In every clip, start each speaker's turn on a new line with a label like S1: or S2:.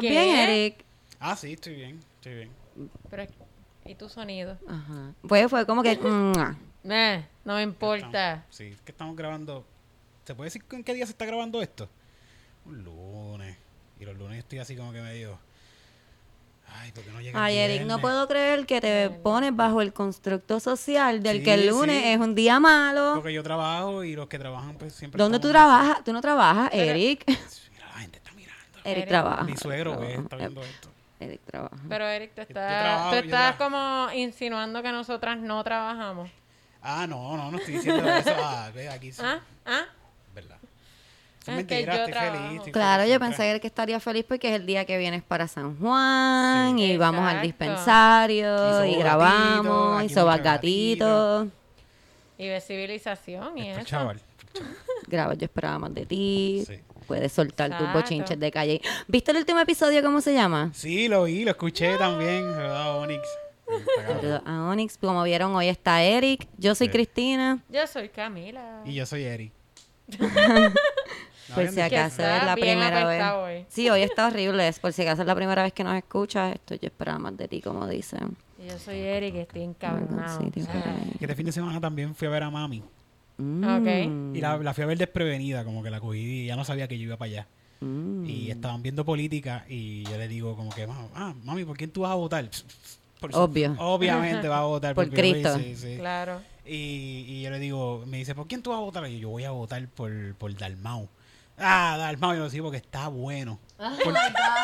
S1: ¿Estás
S2: ¿Qué?
S1: bien, Eric?
S3: Ah, sí, estoy bien, estoy bien.
S2: Pero, ¿Y tu sonido?
S1: Ajá. Pues fue como que... mua.
S2: Eh, no me importa.
S3: Estamos- sí, es que estamos grabando. ¿Se puede decir en qué día se está grabando esto? Un lunes. Y los lunes estoy así como que medio. Ay, ¿por qué no llega el
S1: Ay, Eric, no puedo creer que te pones bajo el constructo social del
S3: Sí,
S1: que el lunes
S3: sí.
S1: es un día malo.
S3: Porque yo trabajo y los que trabajan, pues siempre.
S1: ¿Dónde tú trabajas? ¿Tú no trabajas,
S2: Pero-
S1: Eric?
S3: Mira, la gente está mirando.
S1: Eric
S2: Eric.
S1: trabaja.
S3: Mi suegro, ve,
S1: Trabaja.
S3: está viendo esto.
S1: Eric trabaja.
S2: Pero Eric, tú
S3: Yo
S2: estás,
S3: trabajo,
S2: tú
S3: yo
S2: estás
S3: trabajo.
S2: como insinuando que nosotras no trabajamos.
S3: Ah, no, no, no estoy diciendo eso. Ah, ve, aquí sí.
S2: ¿Ah? ¿Ah?
S3: ¿Verdad?
S2: Es que
S3: mentira,
S2: yo
S3: estoy feliz. estoy
S1: Claro,
S3: feliz
S1: yo pensé que estaría feliz porque es el día que vienes para San Juan
S2: Sí.
S1: y vamos al dispensario
S3: Y
S1: grabamos
S3: gatito,
S1: y sobas
S3: gatito.
S1: gatitos.
S2: Y de civilización y
S3: Esto,
S2: eso.
S3: chaval.
S1: Grabas, yo esperaba más de ti.
S3: Sí.
S1: Puedes soltar tus bochinches de calle. ¿Viste el último episodio? ¿Cómo se llama?
S3: Sí, lo vi, lo escuché también. ¿Verdad, Onyx?
S1: A Onyx, como vieron, hoy está Eric. Yo soy
S3: Sí.
S1: Cristina.
S2: Yo soy Camila.
S3: Y yo soy Eric.
S1: Por si acaso es la primera vez.
S2: hoy.
S1: Sí, hoy está horrible. Es por si acaso es la primera vez que nos escuchas. Esto yo esperaba más de ti, como dicen.
S2: Y yo soy Eric y estoy encabronado.
S3: Que este fin de semana también fui a ver a mami.
S1: Mm,
S3: Y la, la fui a ver desprevenida, como que la cogí y ya no sabía que yo iba para allá.
S1: mm.
S3: Y estaban viendo política y yo le digo como que, "Ma- ah, mami, ¿por quién tú vas a votar? Por su-
S1: Obvio.
S3: Obviamente vas a votar
S1: Por Cristo.
S3: sí, sí.
S2: Claro.
S3: Y, y yo le digo, me dice, ¿por quién tú vas a votar? Y yo, yo voy a votar por, por Dalmau. Ah, Dalmau, yo lo digo porque está bueno. Por,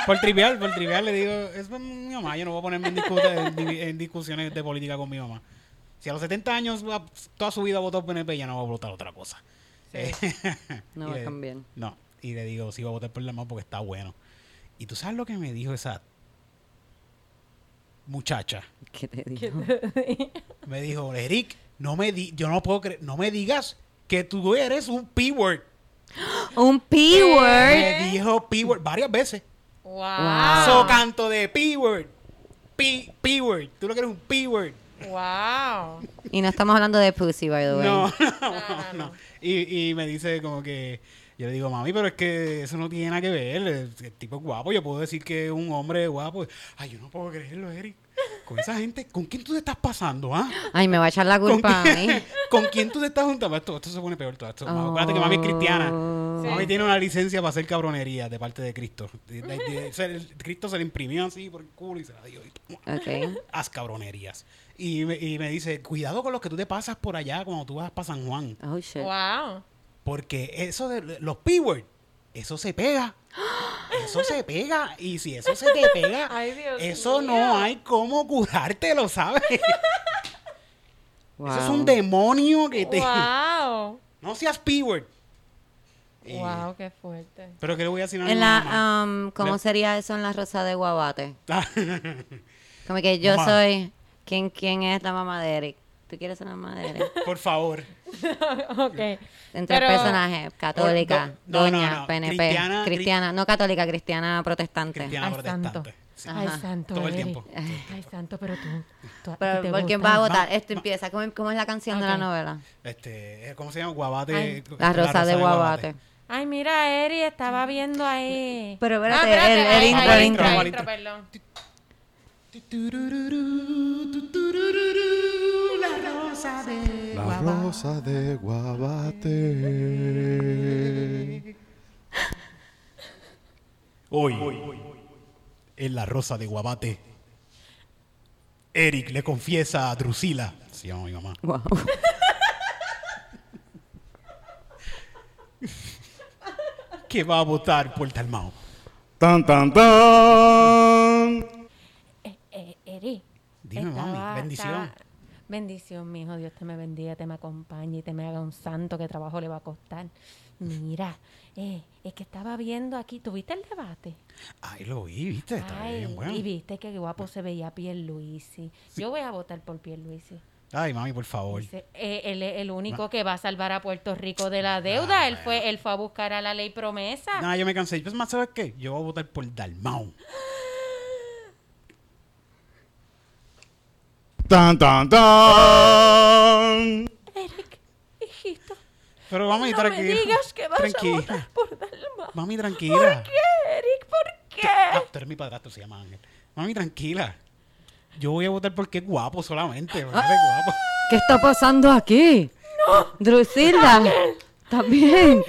S3: por trivial, por trivial le digo, es mi mamá, yo no voy a ponerme en, discu- en en discusiones de política con mi mamá. Si a los 70 años va- toda su vida votó PNP, ya no va a votar otra cosa. Eh,
S1: No va a cambiar.
S3: No, y le digo, sí, voy a votar por Dalmau porque está bueno. Y tú sabes lo que me dijo esa muchacha.
S1: ¿Qué te digo?
S3: Me dijo, Eric, no me di yo no puedo creer, no me digas que tú eres un P-word.
S1: Un P-word.
S3: Me dijo P-word varias veces.
S2: Wow.
S1: Wow.
S3: So canto de P-word. P- P-word. Tú lo que eres un P-word.
S2: Wow.
S1: Y no estamos hablando de pussy, by the way.
S3: No, no,
S2: no,
S3: no. Y, y me dice como que, yo le digo, mami, pero es que eso no tiene nada que ver. El, el tipo es guapo. Yo puedo decir que es un hombre guapo. Ay, yo no puedo creerlo, Eric. Con esa gente, ¿con quién tú te estás pasando, ah?
S1: Ay, me va a echar la
S3: ¿Con,
S1: culpa a mí.
S3: quién- ¿Con quién tú te estás juntando? Esto, esto se pone peor todo esto. Acuérdate que mami es cristiana.
S1: Oh.
S2: Sí.
S3: Mami tiene una licencia para hacer cabronería de parte de Cristo. De- de- de- se- el- Cristo se le imprimió así por el culo y se la dio. y toma,
S1: Ok.
S3: Haz cabronerías. Y me, y me dice, cuidado con los que tú te pasas por allá cuando tú vas para San Juan.
S1: Oh, shit.
S2: Wow.
S3: Porque eso de los P-word, eso se pega. Eso se pega. Y si eso se te pega,
S2: Ay, Dios
S3: eso no hay cómo curártelo, ¿sabes?
S1: Wow.
S3: Eso es un demonio que te...
S2: Wow.
S3: No seas P-word. Y-
S2: Wow, qué fuerte.
S3: Pero que le voy a decir a
S1: En la, um, ¿Cómo
S3: Le-
S1: sería eso en la rosa de guabate? Como que yo
S3: Mamá.
S1: soy... ¿Quién, ¿Quién es la mamá de Eric? ¿Tú quieres ser la mamá de Eric?
S3: Por favor.
S2: ok.
S1: Entre
S2: Pero-
S1: personajes, católica,
S3: No, no,
S1: doña,
S3: no,
S1: PNP,
S3: cristiana-
S1: cristiana, no católica, cristiana protestante.
S3: Cristiana
S2: Ay,
S3: protestante.
S2: santo.
S3: Sí.
S2: Ay, santo.
S3: Todo el
S2: Eri.
S3: tiempo.
S2: Ay, santo, pero tú. tú
S1: Pero, ¿Por quién vas a votar? Esto empieza. ¿Cómo, cómo es la canción de la novela?
S3: Este, ¿cómo se llama? Guabate.
S2: Ay.
S1: La rosa, de guabate.
S2: Ay, mira, Eri estaba viendo ahí.
S1: Pero espérate,
S2: Ah, espérate,
S1: el- el
S2: ahí,
S1: intro, el intro.
S3: El
S2: intro,
S3: intro.
S2: perdón.
S3: La rosa de
S4: La rosa de Guabate.
S3: Hoy, en la rosa de Guabate, Eric le confiesa a Drusila, se llama mi mamá,
S1: Wow.
S3: que va a votar por Dalmau.
S4: Tan, tan, tan.
S2: Eri.
S3: Dime, mami, bendición.
S2: estaba- Bendición, mi hijo. Dios te me bendiga, te me acompañe y te me haga un santo que trabajo le va a costar. Mira, eh, es que estaba viendo aquí. ¿Tuviste el debate?
S3: Ay, lo vi, viste, está
S2: Ay,
S3: bien bueno.
S2: y viste qué guapo se veía Pierluisi. Yo voy a votar por Pierluisi.
S3: Ay, mami, por favor.
S2: Dice, eh, él es el único que va a salvar a Puerto Rico de la deuda.
S3: Ah,
S2: él fue él fue a buscar a la ley promesa.
S3: Nada, yo me cansé. Pues más, ¿sabes qué? Yo voy a votar por Dalmau.
S4: Tan, tan, tan.
S2: Eric, hijito,
S3: Pero mami,
S2: no me
S3: tranquila.
S2: digas que vas a
S3: tranquila.
S2: votar por Dalma.
S3: Mami, tranquila.
S2: ¿Por qué, Eric? ¿Por qué?
S3: Ah, padrastro, es mi padrastro, se llama Ángel. Mami, tranquila. Yo voy a votar porque es guapo solamente. porque es guapo.
S1: ¿Qué está pasando aquí? ¡No! Drusila, ¿estás bien?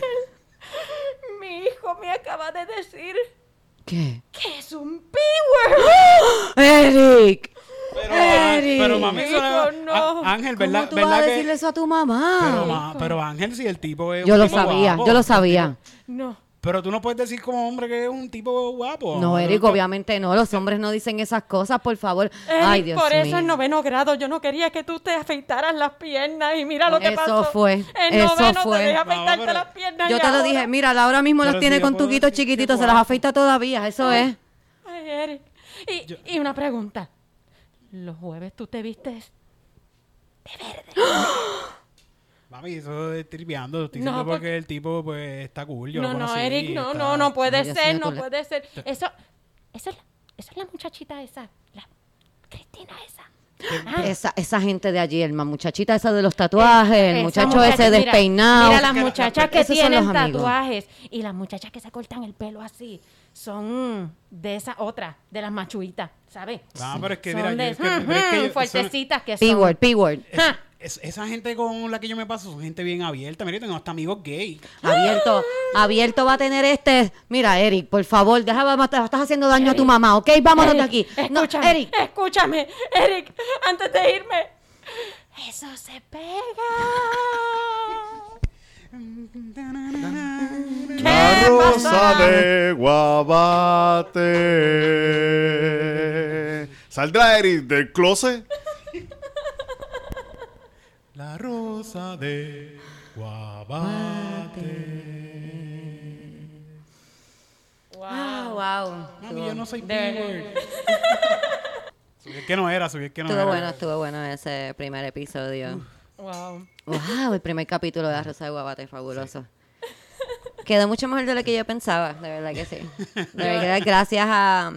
S2: Mi hijo me acaba de decir
S1: ¿Qué?
S2: que es un P-word.
S1: ¡Eric!
S3: Pero,
S1: Eric.
S3: pero mami, eso
S2: Hijo,
S3: no-
S2: no.
S3: Á- Ángel,
S1: ¿Cómo
S3: ¿verdad,
S1: tú vas a
S3: que-
S1: decirle eso a tu mamá?
S3: Pero, ma- pero Ángel, si el tipo es
S1: yo
S3: un
S1: lo
S3: tipo
S1: sabía,
S3: guapo,
S1: yo lo sabía.
S2: No.
S3: pero tú no puedes decir como hombre que es un tipo guapo.
S1: No, Eric, obviamente no. Los hombres no dicen esas cosas, por favor. Ay, Dios
S2: por
S1: mío.
S2: eso en noveno grado yo no quería que tú te afeitaras las piernas y mira lo que
S1: Eso
S2: pasó.
S1: fue,
S2: En
S1: eso
S2: noveno
S1: fue.
S2: te dejé
S3: No,
S2: afeitarte
S3: pero-
S2: las piernas
S1: Yo
S2: y
S1: te lo dije, mira, ahora mismo
S3: Pero
S1: los tiene
S3: si
S1: con tuquitos chiquititos, se las afeita todavía, eso es.
S2: Ay, Eric. Y, y una pregunta. Los jueves tú te vistes
S3: Mami, eso es triviando. Estoy
S2: No,
S3: diciendo
S2: porque-
S3: porque el tipo pues está cool. Yo
S2: no,
S3: lo
S2: no, Eric, no,
S3: está-
S2: no, no puede
S1: Dios
S2: ser, no puede ser. Eso, eso, es la, eso es la muchachita esa, la Cristina esa. Ah,
S1: Esa, esa gente de allí, el ma- muchachita esa de los tatuajes, el
S2: esa
S1: muchacho
S2: muchacha,
S1: ese
S2: mira,
S1: despeinado.
S2: Mira las
S3: Que la-
S2: muchachas que
S1: los
S2: tienen tatuajes y las muchachas que se cortan el pelo así son de esa otra, de las machuitas, ¿sabes?
S3: Ah, pero es que
S2: son
S3: mira, yo-
S2: de,
S3: es que- pero es que yo-
S2: ujú,
S3: son-
S2: fuertecitas que son.
S1: P-word, P-word.
S3: Es- esa gente con la que yo me paso son gente bien abierta. Mira, yo tengo hasta amigos gay.
S1: Abierto, abierto va a tener este. Mira, Eric, por favor, deja, vamos, te estás haciendo daño a tu mamá, ¿ok? Vámonos de aquí. No,
S2: Escúchame,
S1: Eric.
S2: escúchame, Eric, antes de irme. Eso se pega.
S4: La
S2: ¿Qué
S4: rosa de Guabate. ¿Saldrá Eric del closet?
S3: La rosa de Guabate.
S1: Ah, wow.
S3: Mami, yo no soy
S2: De-.
S3: Subí el que no era, subí el que no
S1: Estuvo
S3: era.
S1: bueno, estuvo bueno ese primer episodio.
S2: Wow.
S1: Wow, el primer capítulo de La Rosa de Guabate, fabuloso. Quedó mucho mejor de lo que yo pensaba, de verdad que sí. De verdad, gracias a...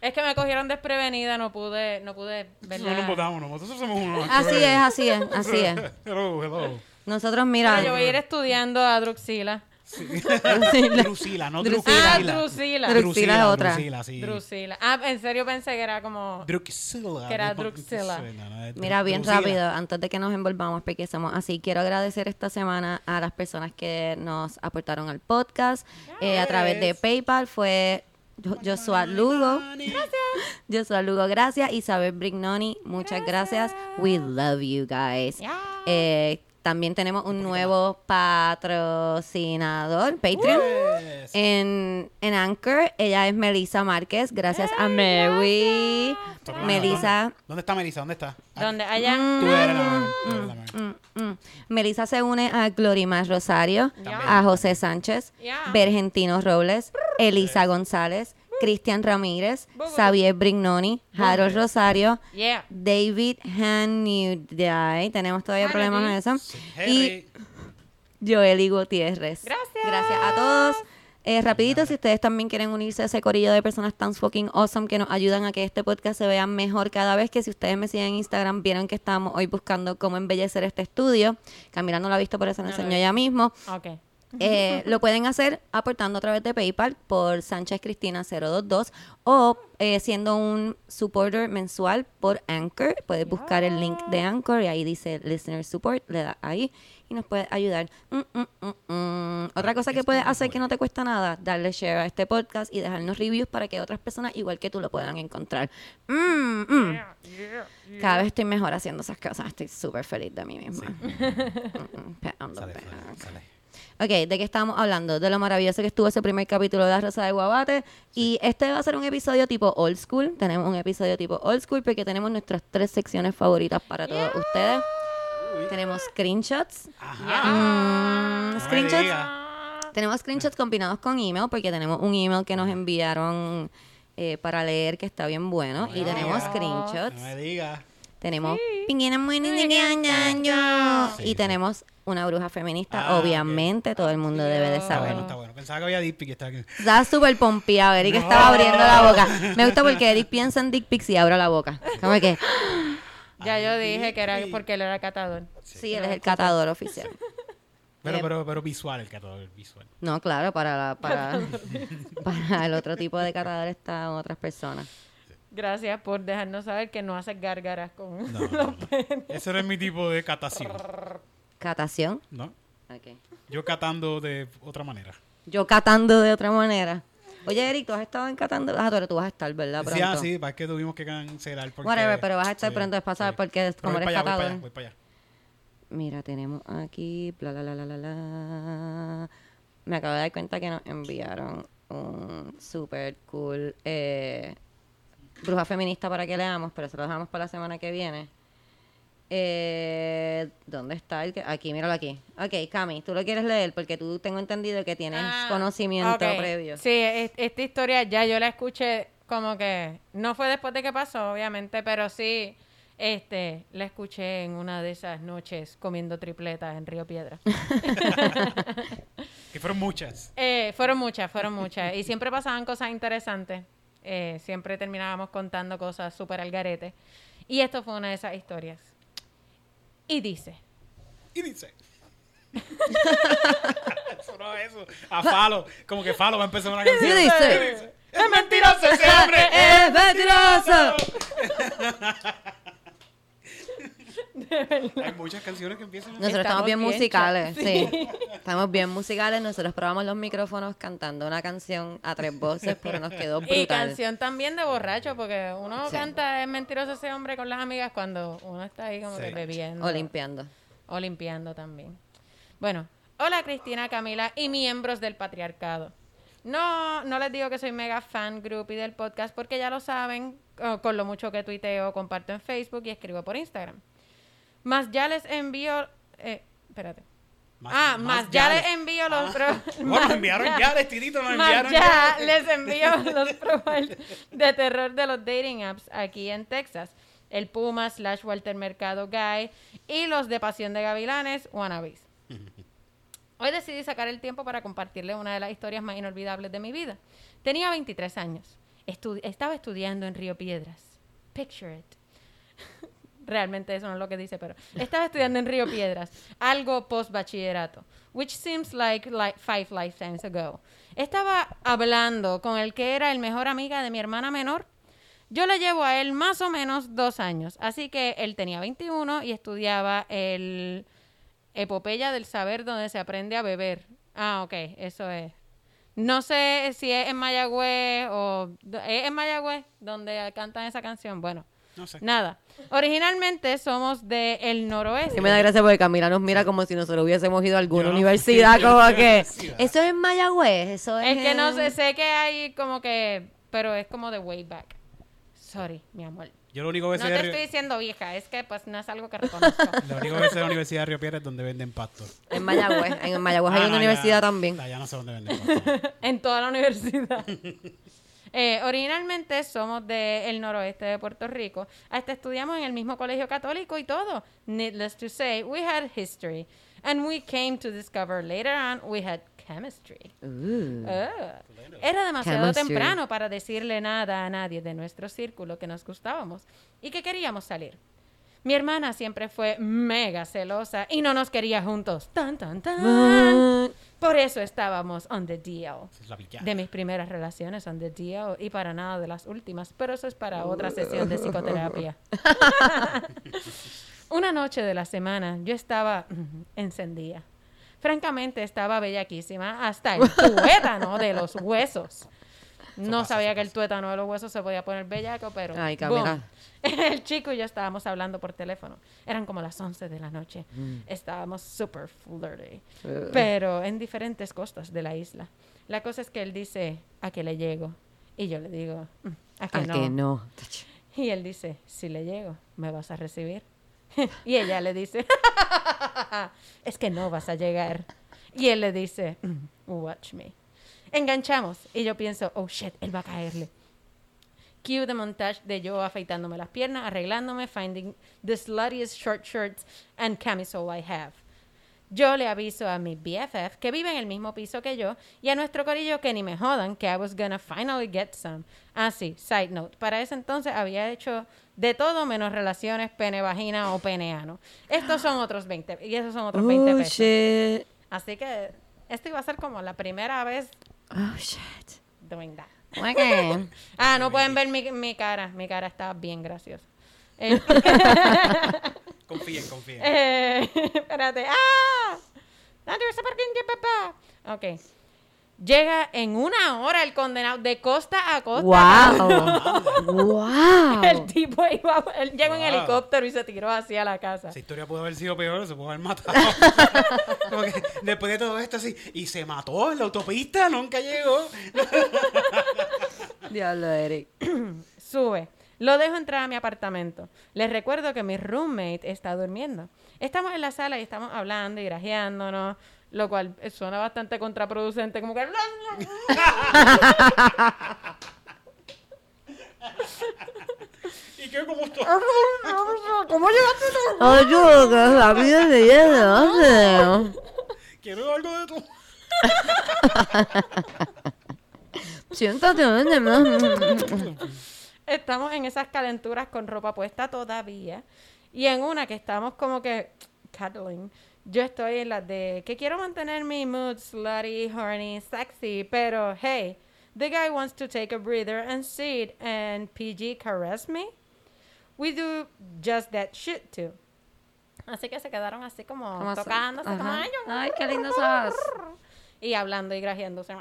S2: Es que me cogieron desprevenida, no pude, no pude ver
S3: Nosotros nos votamos, nosotros somos unos
S1: Así es, así es, así es.
S3: Hello, hello.
S1: Nosotros, mira...
S2: Yo voy a ir estudiando a Druxila.
S3: Drusila, no
S1: Drusila.
S2: Ah,
S3: Drusila.
S2: Drusila.
S1: Es otra.
S3: Drusila, sí.
S2: Drusila. Ah, en serio pensé que era como...
S3: Drusila.
S2: Que era
S3: es
S1: Mira, bien
S3: Drusila.
S1: rápido, antes de que nos envolvamos, porque somos así, quiero agradecer esta semana a las personas que nos aportaron al podcast eh, a través de PayPal. Fue Jo- Joshua Lugo. Joshua Lugo, gracias. Isabel Brignoni, muchas gracias. We love you guys.
S2: Yeah.
S1: Eh, también tenemos un nuevo patrocinador, Patreon.
S3: Yes.
S1: En, en Anchor, ella es Melissa Márquez, gracias a Mary.
S3: La
S1: Melissa.
S3: ¿Dónde está Melissa? ¿Dónde está?
S2: Donde allá...
S3: Tú.
S1: Mm, mm. Melissa se une a Glorimar Rosario, a José Sánchez,
S2: Ya.
S1: Bergentino Robles, Elisa González, Cristian Ramírez. Xavier Brignoni, Harold Rosario,
S2: Yeah.
S1: David Hanuday, tenemos todavía problemas con eso, y. Joely Gutiérrez.
S2: Gracias.
S1: Gracias a todos. Eh, rapidito, si ustedes también quieren unirse a ese corillo de personas tan fucking awesome que nos ayudan a que este podcast se vea mejor cada vez que si ustedes me siguen en Instagram vieron que estamos hoy buscando cómo embellecer este estudio. Camila no lo ha visto, por eso lo
S2: No he
S1: ya mismo.
S2: Ok.
S1: Eh, lo pueden hacer aportando a través de PayPal por Sánchez Cristina 022 o eh, siendo un supporter mensual por Anchor. Puedes buscar el link de Anchor y ahí dice Listener Support, le das ahí y nos puedes ayudar. Mm, mm, mm, mm. Otra cosa que puedes hacer que no te cuesta nada, darle share a este podcast y dejarnos reviews para que otras personas igual que tú lo puedan encontrar. Mm, mm. Cada vez estoy mejor haciendo esas cosas. Estoy súper feliz de mí misma. Mm, Ok, ¿de qué estamos hablando? De lo maravilloso que estuvo ese primer capítulo de La Rosa de Guabate. Y este va a ser un episodio tipo old school. Tenemos un episodio tipo old school porque tenemos nuestras tres secciones favoritas para todos ustedes. Tenemos screenshots.
S3: Ajá.
S1: Mm,
S3: No
S1: screenshots. Tenemos screenshots combinados con email porque tenemos un email que nos enviaron eh, para leer que está bien bueno. Y tenemos
S3: No
S1: screenshots.
S3: me digas.
S1: Tenemos Pinguina muy niña, Y tenemos una bruja feminista.
S3: Ah.
S1: Obviamente, todo el mundo debe de
S3: Está
S1: saber.
S3: bueno, está bueno. Pensaba que había Dick Pic y estaba aquí.
S1: Estaba súper pompeado. Eric estaba abriendo la boca. Me gusta porque Eric piensa en dick pics y abre la boca. Como que,
S2: Ya yo dije que era
S3: sí.
S2: porque él era catador.
S1: sí, él es el catador oficial.
S3: Pero,
S1: Eh,
S3: pero, pero visual, el catador visual.
S1: No, claro, para, la- para, para el otro tipo de catador están otras personas.
S2: Gracias por dejarnos saber que no haces gárgaras con
S3: No, no, no. Ese es mi tipo de catación,
S1: ¿Catación?
S3: ¿no?
S1: Ok.
S3: Yo catando de otra manera.
S1: Yo catando de otra manera. Oye, Eric, tú has estado en catando. Ah, pero tú vas a estar, ¿verdad? Pronto.
S3: Sí, ah, sí, para que tuvimos que cancelar. Porque,
S1: Whatever, pero vas a estar
S3: sí,
S1: pronto, es para saber,
S3: sí.
S1: porque
S3: Pero
S1: como
S3: voy
S1: eres
S3: para allá, voy para allá, voy para allá.
S1: Mira, tenemos aquí. Bla, la, la, la, la, la. Me acabo de dar cuenta que nos enviaron un super cool eh, bruja feminista para que leamos, pero se lo dejamos para la semana que viene. Eh, ¿Dónde está? el que- Aquí, míralo aquí. Ok, Cami, tú lo quieres leer porque tú tengo entendido que tienes
S2: Ah,
S1: conocimiento previo.
S2: Sí, es- esta historia ya yo la escuché como que no fue después de que pasó, obviamente, pero sí este la escuché en una de esas noches comiendo tripletas en Río Piedra.
S3: Que fueron muchas.
S2: Eh, fueron muchas, fueron muchas. Y siempre pasaban cosas interesantes. Eh, siempre terminábamos contando cosas súper al garete. Y esto fue una de esas historias. Y dice,
S3: Y dice. eso no es eso. A Falo. Como que Falo va a empezar una canción.
S1: Sí, dice.
S3: dice. Es mentiroso ese hombre.
S1: ¡Es mentiroso!
S3: Hay muchas canciones que empiezan así.
S1: Nosotros estamos
S2: Estamos
S1: bien
S2: bien
S1: musicales, sí. Estamos bien musicales. Nosotros probamos los micrófonos cantando una canción a tres voces, pero nos quedó
S2: Y
S1: brutal.
S2: canción también de borracho, porque uno
S1: Sí.
S2: canta es mentiroso ese hombre con las amigas cuando uno está ahí como
S3: Sí.
S2: que bebiendo.
S1: O limpiando.
S2: O limpiando también. Bueno, hola Cristina, Camila y miembros del patriarcado. No, no les digo que soy mega fan group y del podcast porque ya lo saben con lo mucho que tuiteo, comparto en Facebook y escribo por Instagram. Más ya les envío... eh, espérate.
S3: Más-
S2: ah,
S3: más
S2: más, ya
S3: ya
S2: les
S3: le-
S2: envío los...
S3: Ah.
S2: pro-
S3: Bueno, nos enviaron ya, Destidito, nos
S2: más
S3: enviaron
S2: ya
S3: ya.
S2: les envío los profiles de terror de los dating apps aquí en Texas. El Puma slash Walter Mercado Guy y los de Pasión de Gavilanes, Wannabes. Hoy decidí sacar el tiempo para compartirles una de las historias más inolvidables de mi vida. Tenía 23 años. Estu- estaba estudiando en Río Piedras. Picture it. Realmente eso no es lo que dice, pero estaba estudiando en Río Piedras, algo post bachillerato, which seems like, like five lifetimes ago. Estaba hablando con el que era el mejor amiga de mi hermana menor. Yo le llevo a él más o menos dos años, así que él tenía 21 y estudiaba el Epopeya del Saber donde se aprende a beber. Ah, ok, eso es. No sé si es en Mayagüez o... ¿Es en Mayagüez donde cantan esa canción? Bueno,
S3: No sé.
S2: Nada. Originalmente somos del el noroeste.
S1: Que me da gracia porque Camila nos mira como si nosotros hubiésemos ido a alguna
S3: Yo
S1: universidad, como que...
S3: universidad.
S1: Eso es en Mayagüez, eso es...
S2: Es que no sé, sé que hay como que... Pero es como de way back. Sorry, mi amor.
S3: Yo lo único que
S2: No
S3: sé
S2: te
S3: de
S2: estoy diciendo vieja, es que pues no es algo que reconozco.
S3: lo único que sé de la Universidad de Río Piedras es donde venden pasto.
S1: En Mayagüez, en Mayagüez hay
S3: Ah,
S1: una
S3: no,
S1: universidad
S3: ya-
S1: también.
S3: Ya no sé dónde venden pasto.
S2: en toda la universidad. Eh, originalmente somos del noroeste de Puerto Rico. Hasta estudiamos en el mismo colegio católico y todo. Needless to say, we had history. And we came to discover later on we had chemistry. Ah. Era demasiado
S1: Chemistry.
S2: temprano para decirle nada a nadie de nuestro círculo que nos gustábamos y que queríamos salir. Mi hermana siempre fue mega celosa y no nos quería juntos. Tan, tan, tan. Por eso estábamos on the deal. De mis primeras relaciones on the deal y para nada de las últimas, pero eso es para otra sesión de psicoterapia. Una noche de la semana yo estaba encendida. Francamente estaba bellaquísima hasta el tuétano de los huesos. No
S3: pasa,
S2: sabía que el tuétano de los huesos se podía poner bellaco, pero
S1: Ay,
S2: boom. el chico y yo estábamos hablando por teléfono. Eran como las 11 de la noche.
S1: Mm.
S2: Estábamos super flirty,
S1: Uh.
S2: pero en diferentes costas de la isla. La cosa es que él dice, ¿a qué le llego? Y yo le digo, "Mm, ¿a qué
S1: ¿A
S2: no?
S1: que no?
S2: Y él dice, si le llego, ¿me vas a recibir? y ella le dice, es que no vas a llegar. Y él le dice, "Mm, watch me. Enganchamos y yo pienso, oh shit, él va a caerle. Cue the montage de yo afeitándome las piernas, arreglándome, finding the sluttiest short shirts and camisole I have. Yo le aviso a mi BFF que vive en el mismo piso que yo y a nuestro corillo que ni me jodan que I was gonna finally get some. Ah, sí, side note. Para ese entonces había hecho de todo menos relaciones pene-vagina o pene-ano. Estos son otros 20 y esos son otros 20
S1: Oh,
S2: pesos. Así que esto iba a ser como la primera vez
S1: Oh, shit.
S2: doing that.
S1: Ok.
S2: Ah, no pueden ver mi, mi cara. Mi cara está bien graciosa. Eh,
S3: Confíen, confíen.
S2: eh, espérate. ¡Ah! Andrew, ¿sabe por qué yo, papá? Ok. Llega en una hora el condenado de costa a costa.
S1: Wow. wow.
S2: El tipo iba, él llegó en
S3: Wow.
S2: helicóptero y se tiró hacia la casa.
S3: Esa historia pudo haber sido peor, se pudo haber matado. Después de todo esto, así, y se mató en la autopista, nunca llegó.
S1: Diablo, Eric.
S2: Sube. Lo dejo entrar a mi apartamento. Les recuerdo que mi roommate está durmiendo. Estamos en la sala y estamos hablando y grajeándonos, lo cual suena bastante contraproducente, como que...
S3: ¿Y qué? ¿Cómo esto?
S2: ¿Cómo llegaste tú?
S1: Ayuda, que la vida de lleno.
S3: Quiero algo de tú.
S1: Siéntate.
S2: Estamos en esas calenturas con ropa puesta todavía. Y en una que estamos como que cuddling. Yo estoy en la de que quiero mantener mi mood slutty, horny, sexy, pero hey, the guy wants to take a breather and sit and PG caress me. We do just that shit too. Así que se quedaron así como, tocándose, como. "Ay,
S1: qué lindo sos.
S2: Y hablando y grajeándose.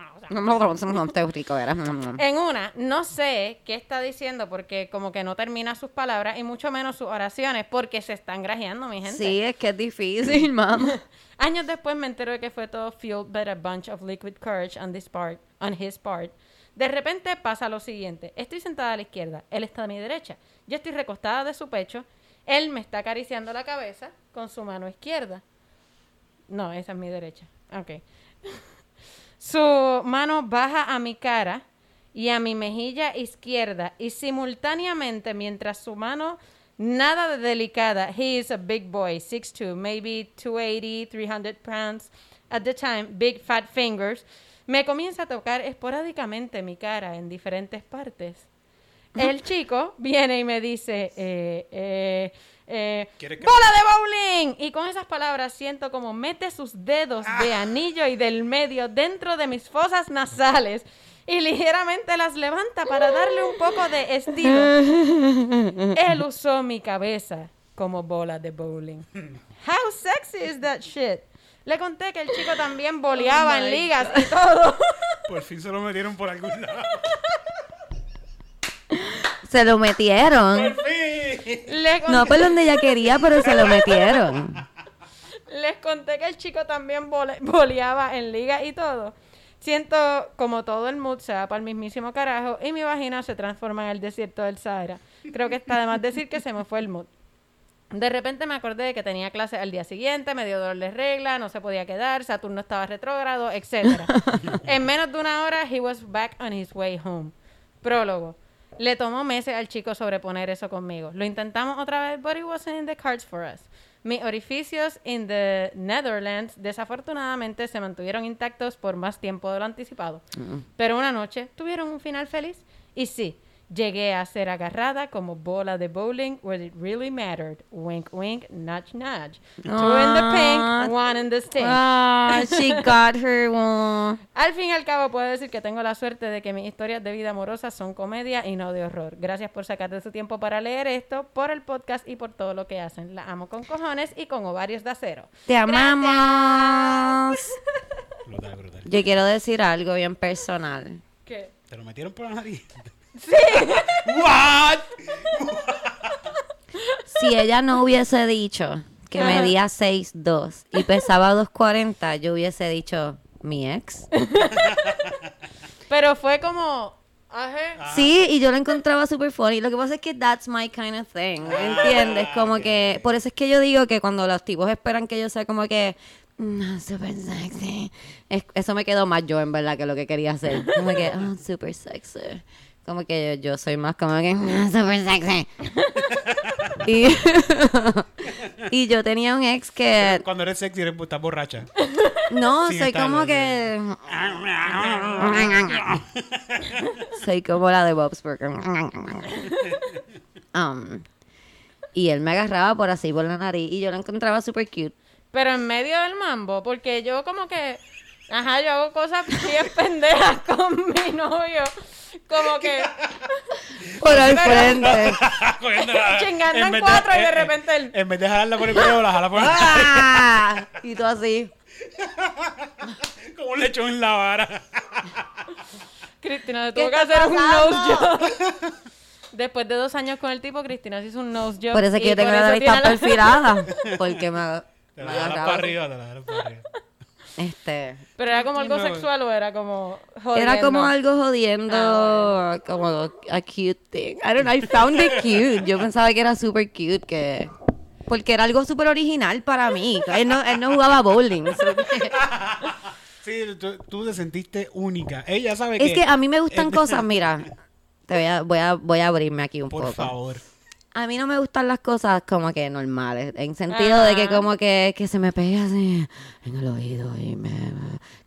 S1: rico era.
S2: en una, no sé qué está diciendo porque como que no termina sus palabras y mucho menos sus oraciones porque se están grajeando, mi gente.
S1: Sí, es que es difícil, mamá.
S2: Años después me entero de que fue todo fueled by a bunch of liquid courage on, this part, on his part. De repente pasa lo siguiente. Estoy sentada a la izquierda, él está a mi derecha. Yo estoy recostada de su pecho, él me está acariciando la cabeza con su mano izquierda. No, esa es mi derecha. Ok. Su mano baja a mi cara y a mi mejilla izquierda y simultáneamente mientras su mano nada de delicada, he is a big boy, 6'2", maybe 280, 300 pounds at the time, big fat fingers, me comienza a tocar esporádicamente mi cara en diferentes partes. El chico viene y me dice, eh, eh, eh,
S3: ¿Quieres que-
S2: ¡Bola de bowling! Y con esas palabras siento como mete sus dedos de anillo y del medio dentro de mis fosas nasales y ligeramente las levanta para darle un poco de estilo. Él usó mi cabeza como bola de bowling. How sexy is that shit? Le conté que el chico también boleaba
S1: Oh
S2: en ligas y todo.
S3: Por fin se lo metieron por algún lado.
S1: Se lo metieron.
S3: ¡Por fin!
S2: Le conté-
S1: No por donde ella quería, pero se lo metieron.
S2: Les conté que el chico también boleaba en liga y todo. Siento como todo el mood se va para el mismísimo carajo y mi vagina se transforma en el desierto del Sahara. Creo que está de más decir que se me fue el mood. De repente me acordé de que tenía clase al día siguiente, me dio dolor de regla, no se podía quedar, Saturno estaba retrógrado, etc. en menos de una hora, he was back on his way home. Prólogo. Le tomó meses al chico sobreponer eso conmigo. Lo intentamos otra vez, but it wasn't in the cards for us. Mis orificios in the Netherlands desafortunadamente se mantuvieron intactos por más tiempo de lo anticipado. Pero una noche tuvieron un final feliz y sí, llegué a ser agarrada como bola de bowling where it really mattered. Wink, wink, nudge, nudge. Two in the pink, one in the stink.
S1: Ah, she got her one.
S2: Al fin y al cabo puedo decir que tengo la suerte de que mis historias de vida amorosa son comedia y no de horror. Gracias por sacar de su tiempo para leer esto, por el podcast y por todo lo que hacen. La amo con cojones y con ovarios de acero.
S1: Te amamos.
S3: Brutal, brutal.
S1: Yo quiero decir algo bien personal.
S2: ¿Qué?
S3: ¿Te lo metieron por la nariz? ¡Sí! ¿What?
S1: Si ella no hubiese dicho que medía 6'2 y pesaba 2'40, yo hubiese dicho mi ex.
S2: Pero fue como... Ajá.
S1: Sí, y yo lo encontraba súper funny. Lo que pasa es que that's my kind of thing, ¿entiendes? Como que, por eso es que yo digo que cuando los tipos esperan que yo sea como que, no, super sexy. Es- eso me quedó más yo, en verdad, que lo que quería hacer. Como que, oh, super sexy. Como que yo, yo soy más como que, "Ah, super sexy. y, y yo tenía un ex que,
S3: Cuando eres sexy, eres, estás borracha.
S1: no,
S3: Sin
S1: soy como que, soy como la de Bob's Burger. Um, y él me agarraba por así por la nariz y yo lo encontraba super cute.
S2: pero en medio del mambo, porque yo como que, ajá, yo hago cosas bien pendejas con mi novio, como que
S1: Por al frente.
S3: Cogiéndola.
S2: chingando
S3: En
S2: cuatro y de repente él,
S3: En vez de jalarla por el cuello, la jala por el
S1: ¡Ah! Y tú así.
S3: Como un lechón en la vara.
S2: Cristina le
S1: ¿Qué
S2: tuvo que hacer un nose job. Después de dos años con el tipo, Cristina se hizo un nose job.
S1: Por eso es que yo tengo la nariz tan perfilada. Porque me,
S3: Te
S1: me
S3: la jalas para arriba, te la jalas para arriba.
S1: Este.
S2: Pero era como algo
S3: No.
S2: sexual o era como jodiendo.
S1: Era como algo jodiendo,
S2: Ah,
S1: como a cute thing. I don't know, I found it cute. Yo pensaba que era super cute, que... Porque era algo súper original para mí. Él no, él no jugaba bowling. so que-
S3: Sí, tú, tú te sentiste única. Ella sabe que...
S1: es que a mí me gustan cosas, mira, te voy a, voy a, voy a abrirme aquí un
S3: Por
S1: poco.
S3: favor.
S1: A mí no me gustan las cosas como que normales, en sentido de que como que, que se me pega así en el oído y me...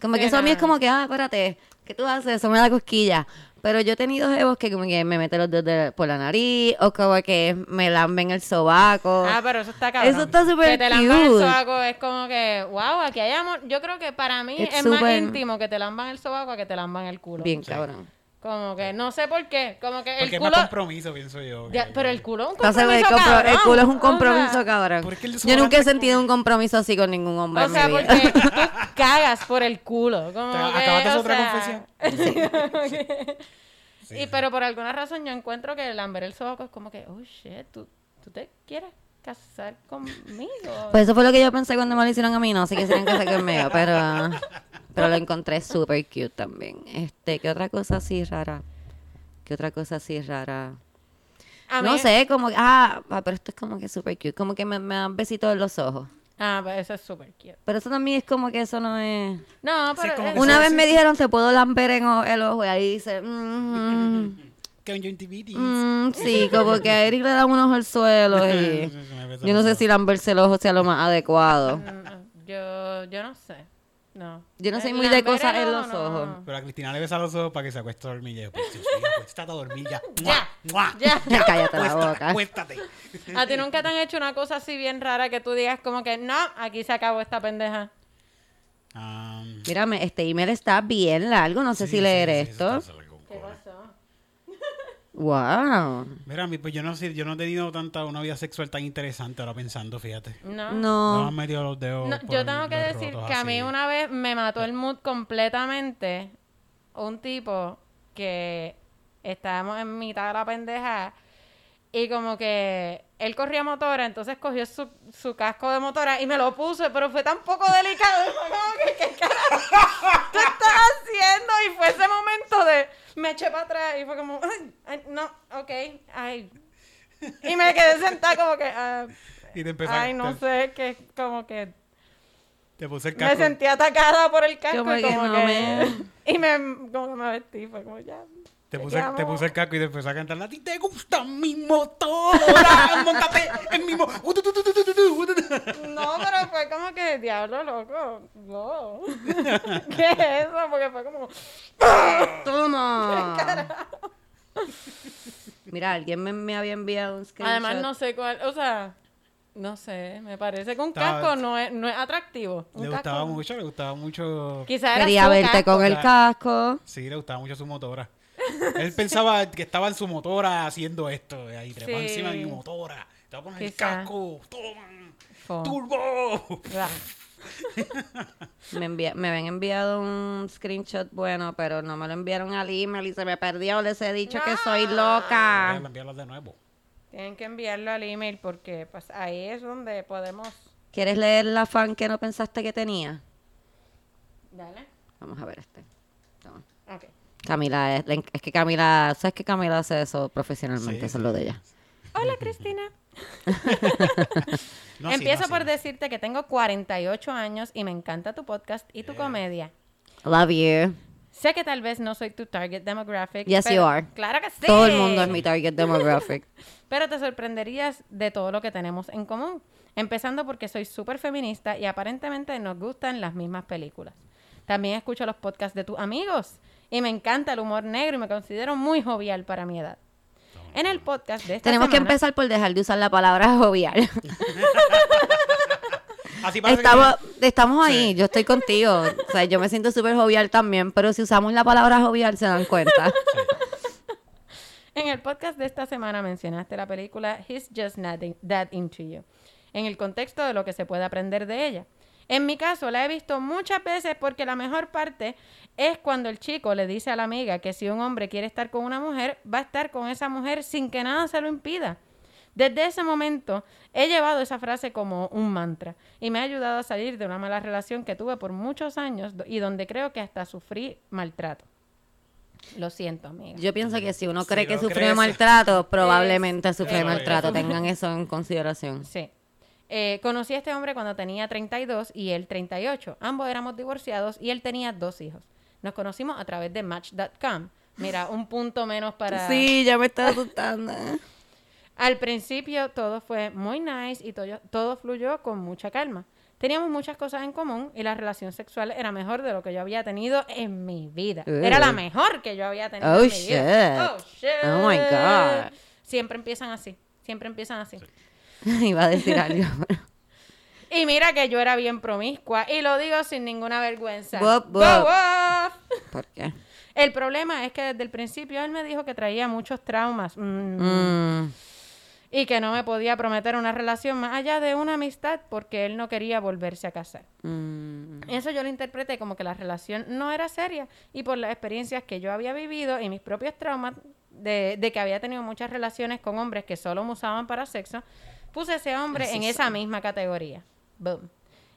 S1: Como que eso a mí es como que, ah, espérate, ¿qué tú haces? Eso me da cosquilla. Pero yo he tenido jevos que como que me meten los dedos de- por la nariz o como que me lamben el sobaco.
S2: Ah, pero eso está cabrón.
S1: Eso está súper
S2: Que te lamban el sobaco es como que, wow, aquí hay amor. Yo creo que para mí
S1: It's
S2: es más íntimo que te lamban el sobaco a que te lamban el culo.
S1: Bien cabrón.
S2: Como que, no sé por qué. Como que el
S3: Porque es
S2: culo...
S3: más compromiso, pienso yo.
S2: Ya,
S3: que-
S2: pero el culo es un
S1: el,
S2: compromiso,
S1: compro- el culo es un
S2: O
S1: compromiso,
S2: sea,
S1: cabrón.
S3: ¿por qué el
S1: Yo nunca he sentido un compromiso así con ningún hombre
S2: O
S1: en
S2: sea,
S1: mi vida.
S2: porque tú cagas por el culo. Como
S3: Te
S2: que,
S3: acabas de hacer
S2: o
S3: otra
S2: sea,
S3: confesión. Sí,
S2: y
S3: sí.
S2: pero por alguna razón yo encuentro que lamber el sobaco es como que, oh shit, ¿tú, tú te quieres casar conmigo?
S1: Pues eso fue lo que yo pensé cuando me lo hicieron a mí, no sé qué serían casar conmigo, pero, pero lo encontré súper cute también. Este, ¿qué otra cosa así rara? ¿Qué otra cosa así rara?
S2: A
S1: no
S2: mí-
S1: sé, como que, ah, ah, pero esto es como que súper cute, como que me, me dan besitos en los ojos.
S2: Ah, pues eso es súper cute.
S1: Pero eso también es como que eso no es...
S2: No,
S3: Sí,
S2: pero...
S3: como que
S1: Una vez me dijeron, te puedo lamber en o- el ojo, y ahí dice, mm,
S3: Conjuntivitis.
S1: mm, sí, como que a Eric le da un ojo al suelo y... Yo no sé si lamberse el ojo sea lo más adecuado.
S2: Mm, Yo, yo no sé. No.
S1: Yo no soy
S2: Eh,
S1: muy de cosas en los
S2: no.
S1: ojos.
S3: Pero a Cristina le besa los ojos para que se acueste a dormir. Y yo, pues, Dios mío, acuéstate a dormir ya.
S2: Ya,
S3: ¡Mua!
S2: ya.
S1: Cállate la boca.
S3: acuéstate.
S2: ¿A ti nunca te han hecho una cosa así bien rara que tú digas como que no, aquí se acabó esta pendeja?
S3: Ah,
S1: Mírame, este email está bien largo, no sé
S3: sí,
S1: si
S3: sí,
S1: leer
S3: sí,
S1: esto.
S3: eso está largo,
S2: ¿Qué
S3: cojones.
S2: pasó?
S1: Wow.
S3: Mira, a mí, pues yo no sé, yo no he tenido tanta una vida sexual tan interesante ahora pensando, fíjate.
S2: No.
S3: No me
S1: No.
S3: han metido los dedos.
S2: No, yo tengo que decir que a mí una vez me mató el mood completamente un tipo que estábamos en mitad de la pendeja y como que él corría motora, entonces cogió su, su casco de motora y me lo puso, pero fue tan poco delicado. y fue como que, ¿qué carajo tú estás haciendo? Y fue ese momento de, me eché para atrás y fue como, ay, ay, no, ok, ay. Y me quedé sentada como que, ah,
S3: Y te empezó
S2: ay, no
S3: te,
S2: sé, que como que
S3: te puse el
S2: me
S3: casco.
S2: sentí atacada por el casco
S1: Como
S2: y
S1: que
S2: como
S1: no
S2: que...
S1: me-
S2: Y me, como que me vestí, fue como ya...
S3: Te puse, te puse el casco y te empezó a cantar. ¿A ti te gusta mi motora? Móntate en mi motora.
S2: No, pero fue como que, diablo, loco, no. ¿Qué es eso? Porque fue como...
S1: Toma. Mira, alguien me, me había enviado un screenshot.
S2: Además, no sé cuál, o sea... No sé, me parece que un
S3: Estaba-
S2: casco no es, no es atractivo. Un
S3: Le
S2: casco
S3: gustaba mucho, le gustaba mucho.
S2: Quizá era
S1: Quería
S2: su
S1: verte
S2: casco.
S1: con el casco.
S3: Sí, le gustaba mucho su motora. Él pensaba que estaba en su motora haciendo esto. Ahí trepaba
S2: Sí.
S3: encima de mi motora. Te voy a poner el casco. Toma. Turbo.
S1: Me, habían enviado un screenshot bueno, pero no me lo enviaron al email y se me perdió. Les he dicho que soy loca.
S3: a enviarlos de nuevo.
S2: Tienen que enviarlo al email porque pues ahí es donde podemos...
S1: ¿Quieres leer la fan que no pensaste que tenía?
S2: Dale.
S1: Vamos a ver este. Camila, es, es que Camila, ¿sabes que Camila hace eso profesionalmente?
S3: Sí,
S1: eso es lo de ella.
S2: Hola, Cristina.
S3: No,
S2: Empiezo
S3: no, sí.
S2: por decirte que tengo 48 años y me encanta tu podcast y tu comedia.
S1: Love you.
S2: Sé que tal vez no soy tu target demographic.
S1: Yes,
S2: pero-
S1: you are.
S2: Claro que sí.
S1: Todo el mundo es mi target demographic.
S2: Pero te sorprenderías de todo lo que tenemos en común. Empezando porque soy súper feminista y aparentemente nos gustan las mismas películas. También escucho los podcasts de tus amigos y me encanta el humor negro y me considero muy jovial para mi edad. En el podcast de esta
S1: Tenemos que
S2: semana-
S1: empezar por dejar de usar la palabra jovial.
S3: Así que
S1: Estamos, estamos ahí,
S3: Sí.
S1: yo estoy contigo. O sea, yo me siento súper jovial también, pero si usamos la palabra jovial se dan cuenta.
S2: En el podcast de esta semana mencionaste la película He's Just Not That Into You, en el contexto de lo que se puede aprender de ella. En mi caso, la he visto muchas veces porque la mejor parte es cuando el chico le dice a la amiga que si un hombre quiere estar con una mujer, va a estar con esa mujer sin que nada se lo impida. Desde ese momento he llevado esa frase como un mantra y me ha ayudado a salir de una mala relación que tuve por muchos años y donde creo que hasta sufrí maltrato. Lo siento, amiga.
S1: Yo pienso que si uno
S3: Si
S1: cree que sufre
S3: crees.
S1: maltrato, probablemente sufre
S3: Eso es.
S1: maltrato. Tengan eso en consideración.
S2: Sí. Eh, conocí a este hombre cuando tenía 32 y él 38. Ambos éramos divorciados y él tenía dos hijos. Nos conocimos a través de Match.com. Mira, un punto menos para...
S1: Sí, ya me está asustando.
S2: Al principio todo fue muy nice y todo, todo fluyó con mucha calma. Teníamos muchas cosas en común y la relación sexual era mejor de lo que yo había tenido en mi vida. Era la mejor que yo había tenido
S1: Oh,
S2: en mi vida.
S1: shit.
S2: Oh, shit.
S1: Oh, my God.
S2: Siempre empiezan así. Siempre empiezan así.
S1: Iba a decir algo.
S2: Y mira que yo era bien promiscua y lo digo sin ninguna vergüenza.
S1: Wop, wop.
S2: wop.
S1: ¿Por qué?
S2: El problema es que desde el principio él me dijo que traía muchos traumas mm,
S1: Mm,
S2: y que no me podía prometer una relación más allá de una amistad porque él no quería volverse a casar.
S1: mm.
S2: Eso yo lo interpreté como que la relación no era seria y por las experiencias que yo había vivido y mis propios traumas de, de que había tenido muchas relaciones con hombres que solo me usaban para sexo, puse a ese hombre en esa misma categoría. Boom.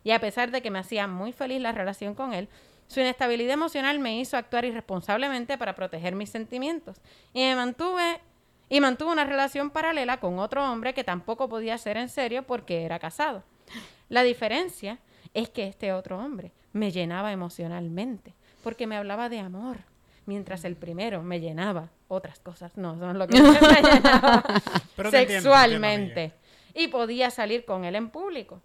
S2: Y a pesar de que me hacía muy feliz la relación con él, su inestabilidad emocional me hizo actuar irresponsablemente para proteger mis sentimientos. Y me mantuve y mantuve una relación paralela con otro hombre que tampoco podía ser en serio porque era casado. La diferencia es que este otro hombre me llenaba emocionalmente porque me hablaba de amor, mientras el primero me llenaba otras cosas. No, son lo que me llenaba
S3: Pero entiendo,
S2: sexualmente. Y podía salir con él en público.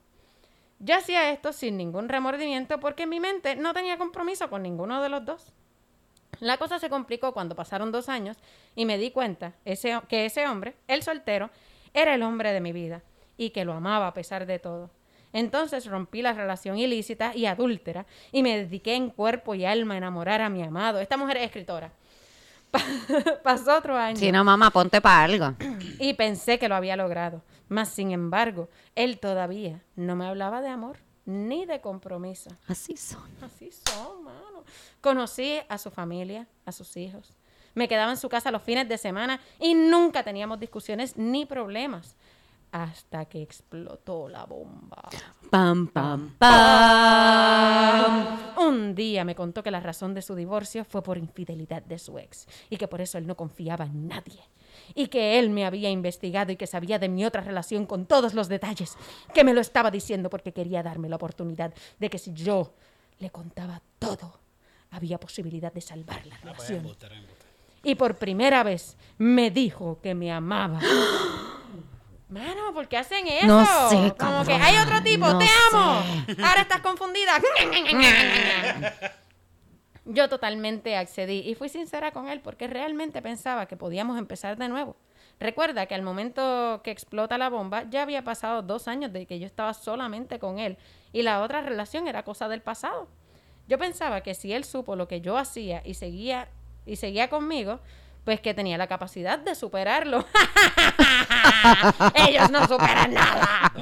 S2: Yo hacía esto sin ningún remordimiento porque en mi mente no tenía compromiso con ninguno de los dos. La cosa se complicó cuando pasaron dos años y me di cuenta ese, que ese hombre, el soltero, era el hombre de mi vida y que lo amaba a pesar de todo. Entonces rompí la relación ilícita y adúltera y me dediqué en cuerpo y alma a enamorar a mi amado. Esta mujer es escritora. Pasó otro año
S1: Si no, mamá, ponte para algo.
S2: y pensé que lo había logrado. Mas, sin embargo, él todavía no me hablaba de amor ni de compromiso.
S1: Así son.
S2: Así son, mano. Conocí a su familia, a sus hijos. Me quedaba en su casa los fines de semana y nunca teníamos discusiones ni problemas. Hasta que explotó la bomba.
S1: Pam, pam, pam.
S2: Un día me contó que la razón de su divorcio fue por infidelidad de su ex y que por eso él no confiaba en nadie. Y que él me había investigado y que sabía de mi otra relación con todos los detalles. Que me lo estaba diciendo porque quería darme la oportunidad de que si yo le contaba todo, había posibilidad de salvar la
S3: Ah, pues,
S2: relación. Y por primera vez me dijo que me amaba. Mano, ¿por qué hacen eso?
S1: No sé,
S2: Como que hay otro tipo,
S1: no
S2: te
S1: sé.
S2: amo. Ahora estás confundida. Yo totalmente accedí y fui sincera con él porque realmente pensaba que podíamos empezar de nuevo. Recuerda que al momento que explota la bomba ya había pasado dos años de que yo estaba solamente con él y la otra relación era cosa del pasado. Yo pensaba que si él supo lo que yo hacía y seguía y seguía conmigo, pues que tenía la capacidad de superarlo. Ellos no superan nada.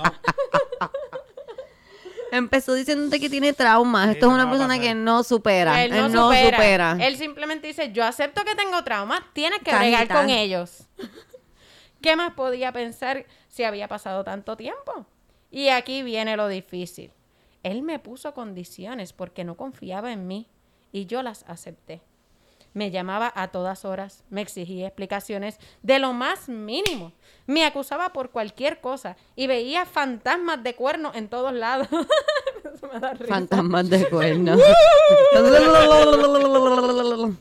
S1: Empezó diciéndote que tiene traumas.
S3: Sí,
S1: Esto es una persona que no supera.
S2: Él no,
S1: no
S2: supera.
S1: supera.
S2: Él simplemente dice, yo acepto que tengo traumas, tienes que bregar con ellos. ¿Qué más podía pensar si había pasado tanto tiempo? Y aquí viene lo difícil. Él me puso condiciones porque no confiaba en mí y yo las acepté. Me llamaba a todas horas, me exigía explicaciones de lo más mínimo. Me acusaba por cualquier cosa y veía fantasmas de cuernos en todos lados. Eso me da risa.
S1: Fantasmas de cuernos.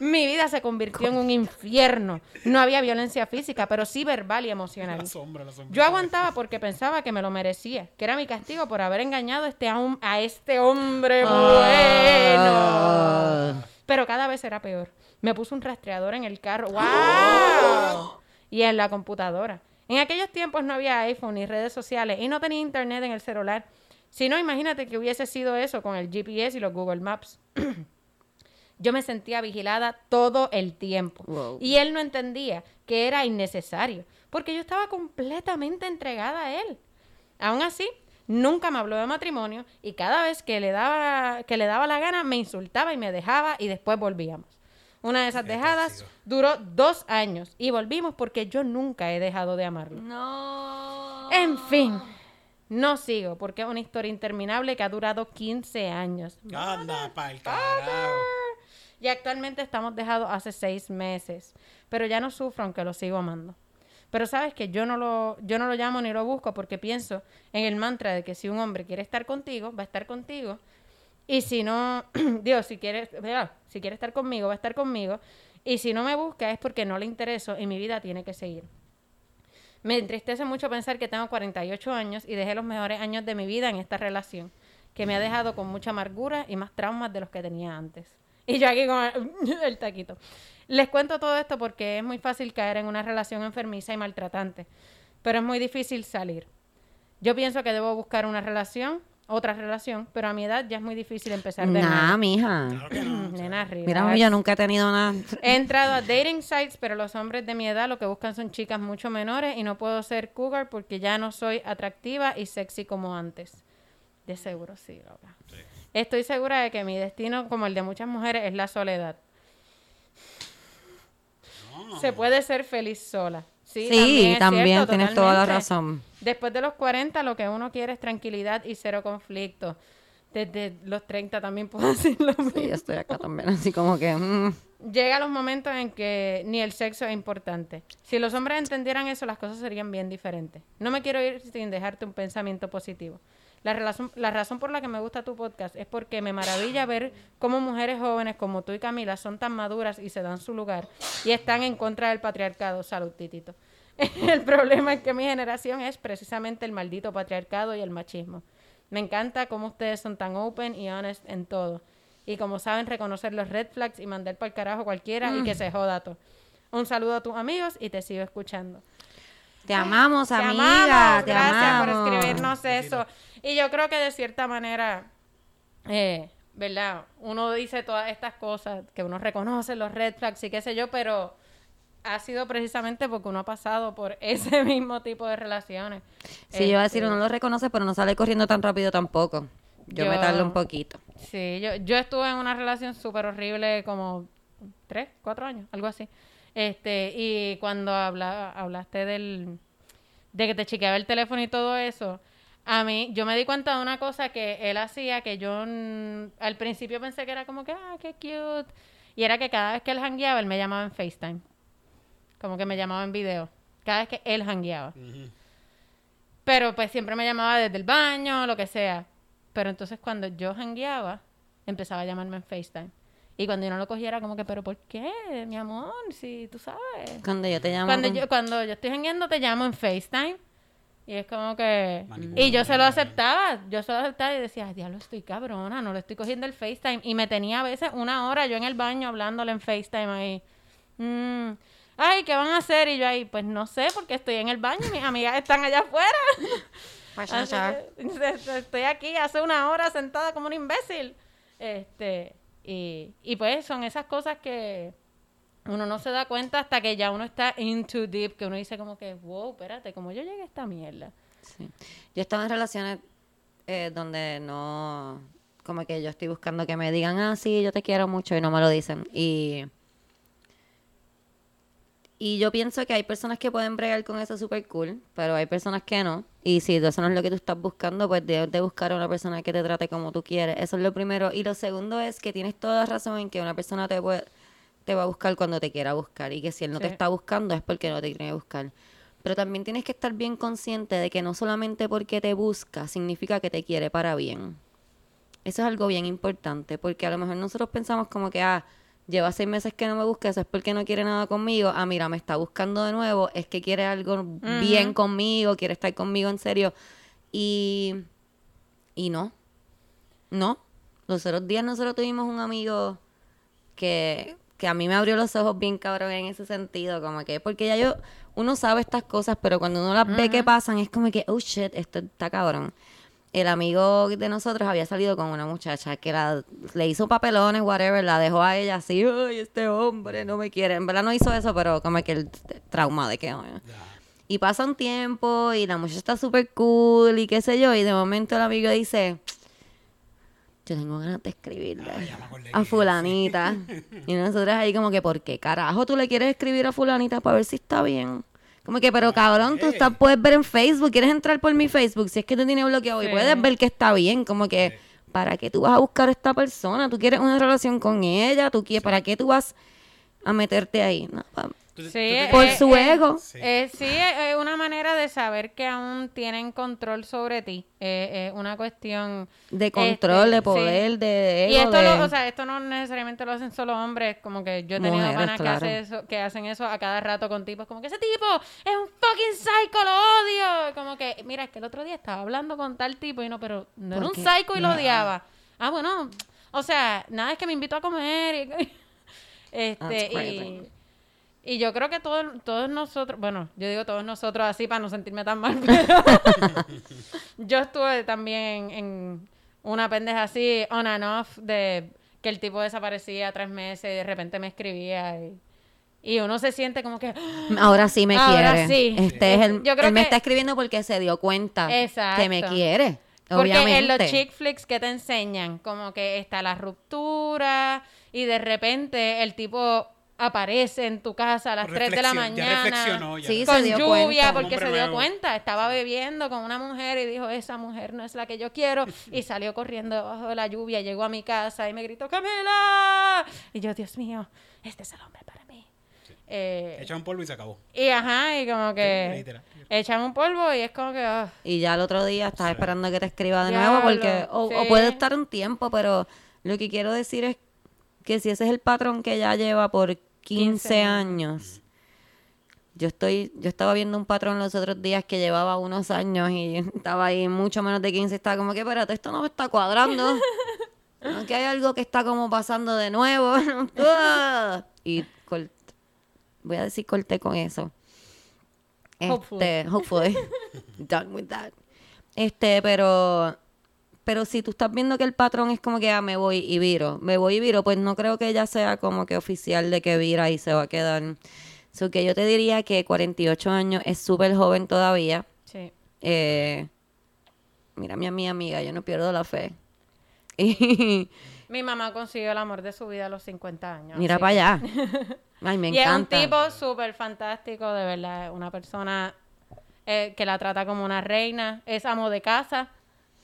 S2: Mi vida se convirtió en un infierno. No había violencia física, pero sí verbal y emocional.
S3: La sombra, la sombra.
S2: Yo aguantaba porque pensaba que me lo merecía, que era mi castigo por haber engañado a este, a este hombre bueno. Pero cada vez era peor. Me puso un rastreador en el carro. ¡Wow! Y en la computadora. En aquellos tiempos no había iPhone ni redes sociales y no tenía internet en el celular. Si no, imagínate que hubiese sido eso con el GPS y los Google Maps. Yo me sentía vigilada todo el tiempo.
S1: Wow.
S2: Y él no entendía que era innecesario, porque yo estaba completamente entregada a él. Aún así, nunca me habló de matrimonio y cada vez que le daba, que le daba la gana me insultaba y me dejaba y después volvíamos. Una de esas dejadas duró dos años y volvimos porque yo nunca he dejado de amarlo.
S1: No.
S2: En fin, no sigo porque es una historia interminable que ha durado 15 años.
S3: Anda, pa'l carajo.
S2: Y actualmente estamos dejados hace seis meses. Pero ya no sufro aunque lo sigo amando. Pero sabes que yo no lo, yo no lo llamo ni lo busco porque pienso en el mantra de que si un hombre quiere estar contigo, va a estar contigo. Y si no, Dios, si quiere, si quiere estar conmigo, va a estar conmigo. Y si no me busca es porque no le intereso y mi vida tiene que seguir. Me entristece mucho pensar que tengo 48 años y dejé los mejores años de mi vida en esta relación, que me ha dejado con mucha amargura y más traumas de los que tenía antes. Y yo aquí con el taquito. Les cuento todo esto porque es muy fácil caer en una relación enfermiza y maltratante, pero es muy difícil salir. Yo pienso que debo buscar una relación, otra relación, pero a mi edad ya es muy difícil empezar de
S1: Nah,
S2: nuevo.
S1: mija.
S3: Claro que no.
S2: Nena,
S1: Mira,
S2: relax.
S1: yo nunca he tenido nada.
S2: He entrado a dating sites, pero los hombres de mi edad lo que buscan son chicas mucho menores y no puedo ser cougar porque ya no soy atractiva y sexy como antes. De seguro sí, Laura. Estoy segura de que mi destino, como el de muchas mujeres, es la soledad. Se puede ser feliz sola. Sí,
S1: Sí, también,
S2: cierto,
S1: tienes toda la razón.
S2: Después de los 40, lo que uno quiere es tranquilidad y cero conflicto. Desde los 30 también puedo decir lo mismo.
S1: Sí, yo estoy acá también, así como que. mm.
S2: Llega los momentos en que ni el sexo es importante. Si los hombres entendieran eso, las cosas serían bien diferentes. No me quiero ir sin dejarte un pensamiento positivo. La, relación- la razón por la que me gusta tu podcast es porque me maravilla ver cómo mujeres jóvenes como tú y Camila son tan maduras y se dan su lugar y están en contra del patriarcado. Salud, titito. El problema es que mi generación es precisamente el maldito patriarcado y el machismo. Me encanta cómo ustedes son tan open y honest en todo. Y como saben reconocer los red flags y mandar para el carajo a cualquiera y que se joda todo. Un saludo a tus amigos y te sigo escuchando.
S1: Te amamos,
S2: Te
S1: amiga.
S2: amamos,
S1: te
S2: gracias
S1: amamos.
S2: por escribirnos eso. Y yo creo que de cierta manera, eh, ¿verdad? Uno dice todas estas cosas, que uno reconoce los red flags y qué sé yo, pero ha sido precisamente porque uno ha pasado por ese mismo tipo de relaciones.
S1: Sí, yo iba a decir,
S2: Este,
S1: uno lo reconoce, pero no sale corriendo tan rápido tampoco. Yo, me
S2: Yo-
S1: tardo un poquito.
S2: Sí, yo, yo estuve en una relación súper horrible como tres, cuatro años, algo así. Este, y cuando habla, hablaste del, de que te chequeaba el teléfono y todo eso, a mí, yo me di cuenta de una cosa que él hacía que yo al principio pensé que era como que, ah, qué cute. Y era que cada vez que él hangueaba, él me llamaba en FaceTime. Como que me llamaba en video. Cada vez que él hangueaba. Pero pues siempre me llamaba desde el baño, lo que sea. Pero entonces cuando yo jangueaba, empezaba a llamarme en FaceTime. Y cuando yo no lo cogía era como que, ¿pero por qué, mi amor? Si tú sabes.
S1: Cuando yo te llamo.
S2: Cuando
S1: con-
S2: yo, cuando yo estoy jangueando te llamo en FaceTime. Y es como que... Y yo se lo aceptaba. Yo se lo aceptaba y decía, "Ay, diablo, estoy cabrona, no le estoy cogiendo el FaceTime. Y me tenía a veces una hora yo en el baño hablándole en FaceTime ahí. Mm, Ay, ¿qué van a hacer? Y yo ahí, pues no sé, porque estoy en el baño y mis amigas están allá afuera.
S1: Pues,
S2: que, estoy aquí hace una hora sentada como un imbécil. Este, y, y pues son esas cosas que uno no se da cuenta hasta que ya uno está into deep, que uno dice como que, wow, espérate, ¿cómo yo llegué a esta mierda?
S1: Sí. Yo he estado en relaciones eh, donde no, como que yo estoy buscando que me digan, ah, sí, yo te quiero mucho y no me lo dicen. Y, y yo pienso que hay personas que pueden bregar con eso súper cool, pero hay personas que no. Y si eso no es lo que tú estás buscando, pues debes de buscar a una persona que te trate como tú quieres. Eso es lo primero. Y lo segundo es que tienes toda razón en que una persona te puede, te va a buscar cuando te quiera buscar y que si él no te está buscando es porque no te quiere buscar. Pero también tienes que estar bien consciente de que no solamente porque te busca significa que te quiere para bien. Eso es algo bien importante, porque a lo mejor nosotros pensamos como que, ah, lleva seis meses que no me busca, eso es porque no quiere nada conmigo. Ah, mira, me está buscando de nuevo, es que quiere algo bien conmigo, quiere estar conmigo en serio. Y, y no, no. Los otros días nosotros tuvimos un amigo que, que a mí me abrió los ojos bien cabrón en ese sentido, como que, porque ya yo, uno sabe estas cosas, pero cuando uno las ve que pasan, es como que, oh shit, esto está cabrón. El amigo de nosotros había salido con una muchacha que la, le hizo papelones, whatever, la dejó a ella así, ay, este hombre no me quiere. En verdad no hizo eso, pero como que el trauma de que... "Ay". Y pasa un tiempo y la muchacha está súper cool y qué sé yo, y de momento el amigo dice, yo tengo ganas de escribirle a fulanita. y nosotros ahí como que, ¿por qué carajo tú le quieres escribir a fulanita para ver si está bien? Como que, pero cabrón, tú estás, puedes ver en Facebook, quieres entrar por mi Facebook, si es que tú tienes bloqueado y puedes ver que está bien, como que, ¿para qué tú vas a buscar a esta persona? ¿Tú quieres una relación con ella? ¿Tú quieres, ¿Para qué tú vas a meterte ahí? No, pa-
S3: Tú- tú
S2: Sí,
S3: te-
S1: por
S2: eh,
S1: su
S2: eh,
S1: ego.
S3: Sí.
S2: Eh, sí, es es una manera de saber que aún tienen control sobre ti. Eh, Es una cuestión
S1: De control,
S2: este,
S1: de
S2: sí.
S1: poder, de
S2: Y
S1: ego,
S2: esto,
S1: de...
S2: lo- o sea, esto no necesariamente lo hacen solo hombres, como que yo he tenido
S1: Mujeres,
S2: panas
S1: claro.
S2: que, hace eso, que hacen eso a cada rato con tipos, como que ese tipo es un fucking psycho, lo odio. Como que, mira, es que el otro día estaba hablando con tal tipo y no, pero no era
S1: ¿Por
S2: un
S1: qué?
S2: psycho y lo odiaba. Ah, bueno, o sea, nada es que me invitó a comer y... este,
S1: That's
S2: y,
S1: crazy.
S2: Y yo creo que todos, todos nosotros, bueno, yo digo todos nosotros así para no sentirme tan mal, pero yo estuve también en una pendeja así, on and off, de que el tipo desaparecía tres meses y de repente me escribía y, y uno se siente como que...
S1: Ahora sí me
S2: Ahora
S1: quiere.
S2: sí.
S1: Este es el,
S2: Yo creo
S1: él me
S2: que-
S1: está escribiendo porque se dio cuenta que me quiere.
S2: Porque
S1: obviamente.
S2: en los chick flicks que te enseñan, como que está la ruptura y de repente el tipo aparece en tu casa a las 3 de la
S3: Reflexión, ya
S2: mañana.
S3: reflexionó, ya
S1: Sí,
S3: reflexionó.
S2: con lluvia
S1: cuenta.
S2: porque se dio
S3: nuevo.
S2: cuenta, estaba bebiendo con una mujer y dijo, esa mujer no es la que yo quiero y salió corriendo debajo de la lluvia, llegó a mi casa y me gritó, Camila, y yo, Dios mío, este es el hombre para mí. Eh,
S3: Echa un polvo y se acabó.
S2: y ajá, y como
S3: Sí,
S2: que echan un polvo y es como que... ah,
S1: Y ya el otro día estás esperando que te escriba de
S2: Diablo,
S1: nuevo porque o, o
S2: sí.
S1: puede estar un tiempo, pero lo que quiero decir es que si ese es el patrón que ya lleva por 15,
S2: 15
S1: años. Yo estoy yo estaba viendo un patrón los otros días que llevaba unos años y estaba ahí mucho menos de 15 estaba como que espérate, esto no me está cuadrando. Aquí hay algo que está como pasando de nuevo. Y voy a decir corté con eso.
S2: Hopefully.
S1: Este, hopefully. Done with that. Este, pero pero si tú estás viendo que el patrón es como que ah, me voy y viro, me voy y viro, pues no creo que ella sea como que oficial de que vira y se va a quedar. So que yo te diría que 48 años es súper joven todavía.
S2: Sí.
S1: Eh, mira, mi, mi amiga, yo no pierdo la fe. Y
S2: Mi mamá consiguió el amor de su vida a los 50 años.
S1: mira para allá. Ay, me
S2: y es un
S1: encanta.
S2: tipo súper fantástico, de verdad. Una persona eh, que la trata como una reina. Es amo de casa.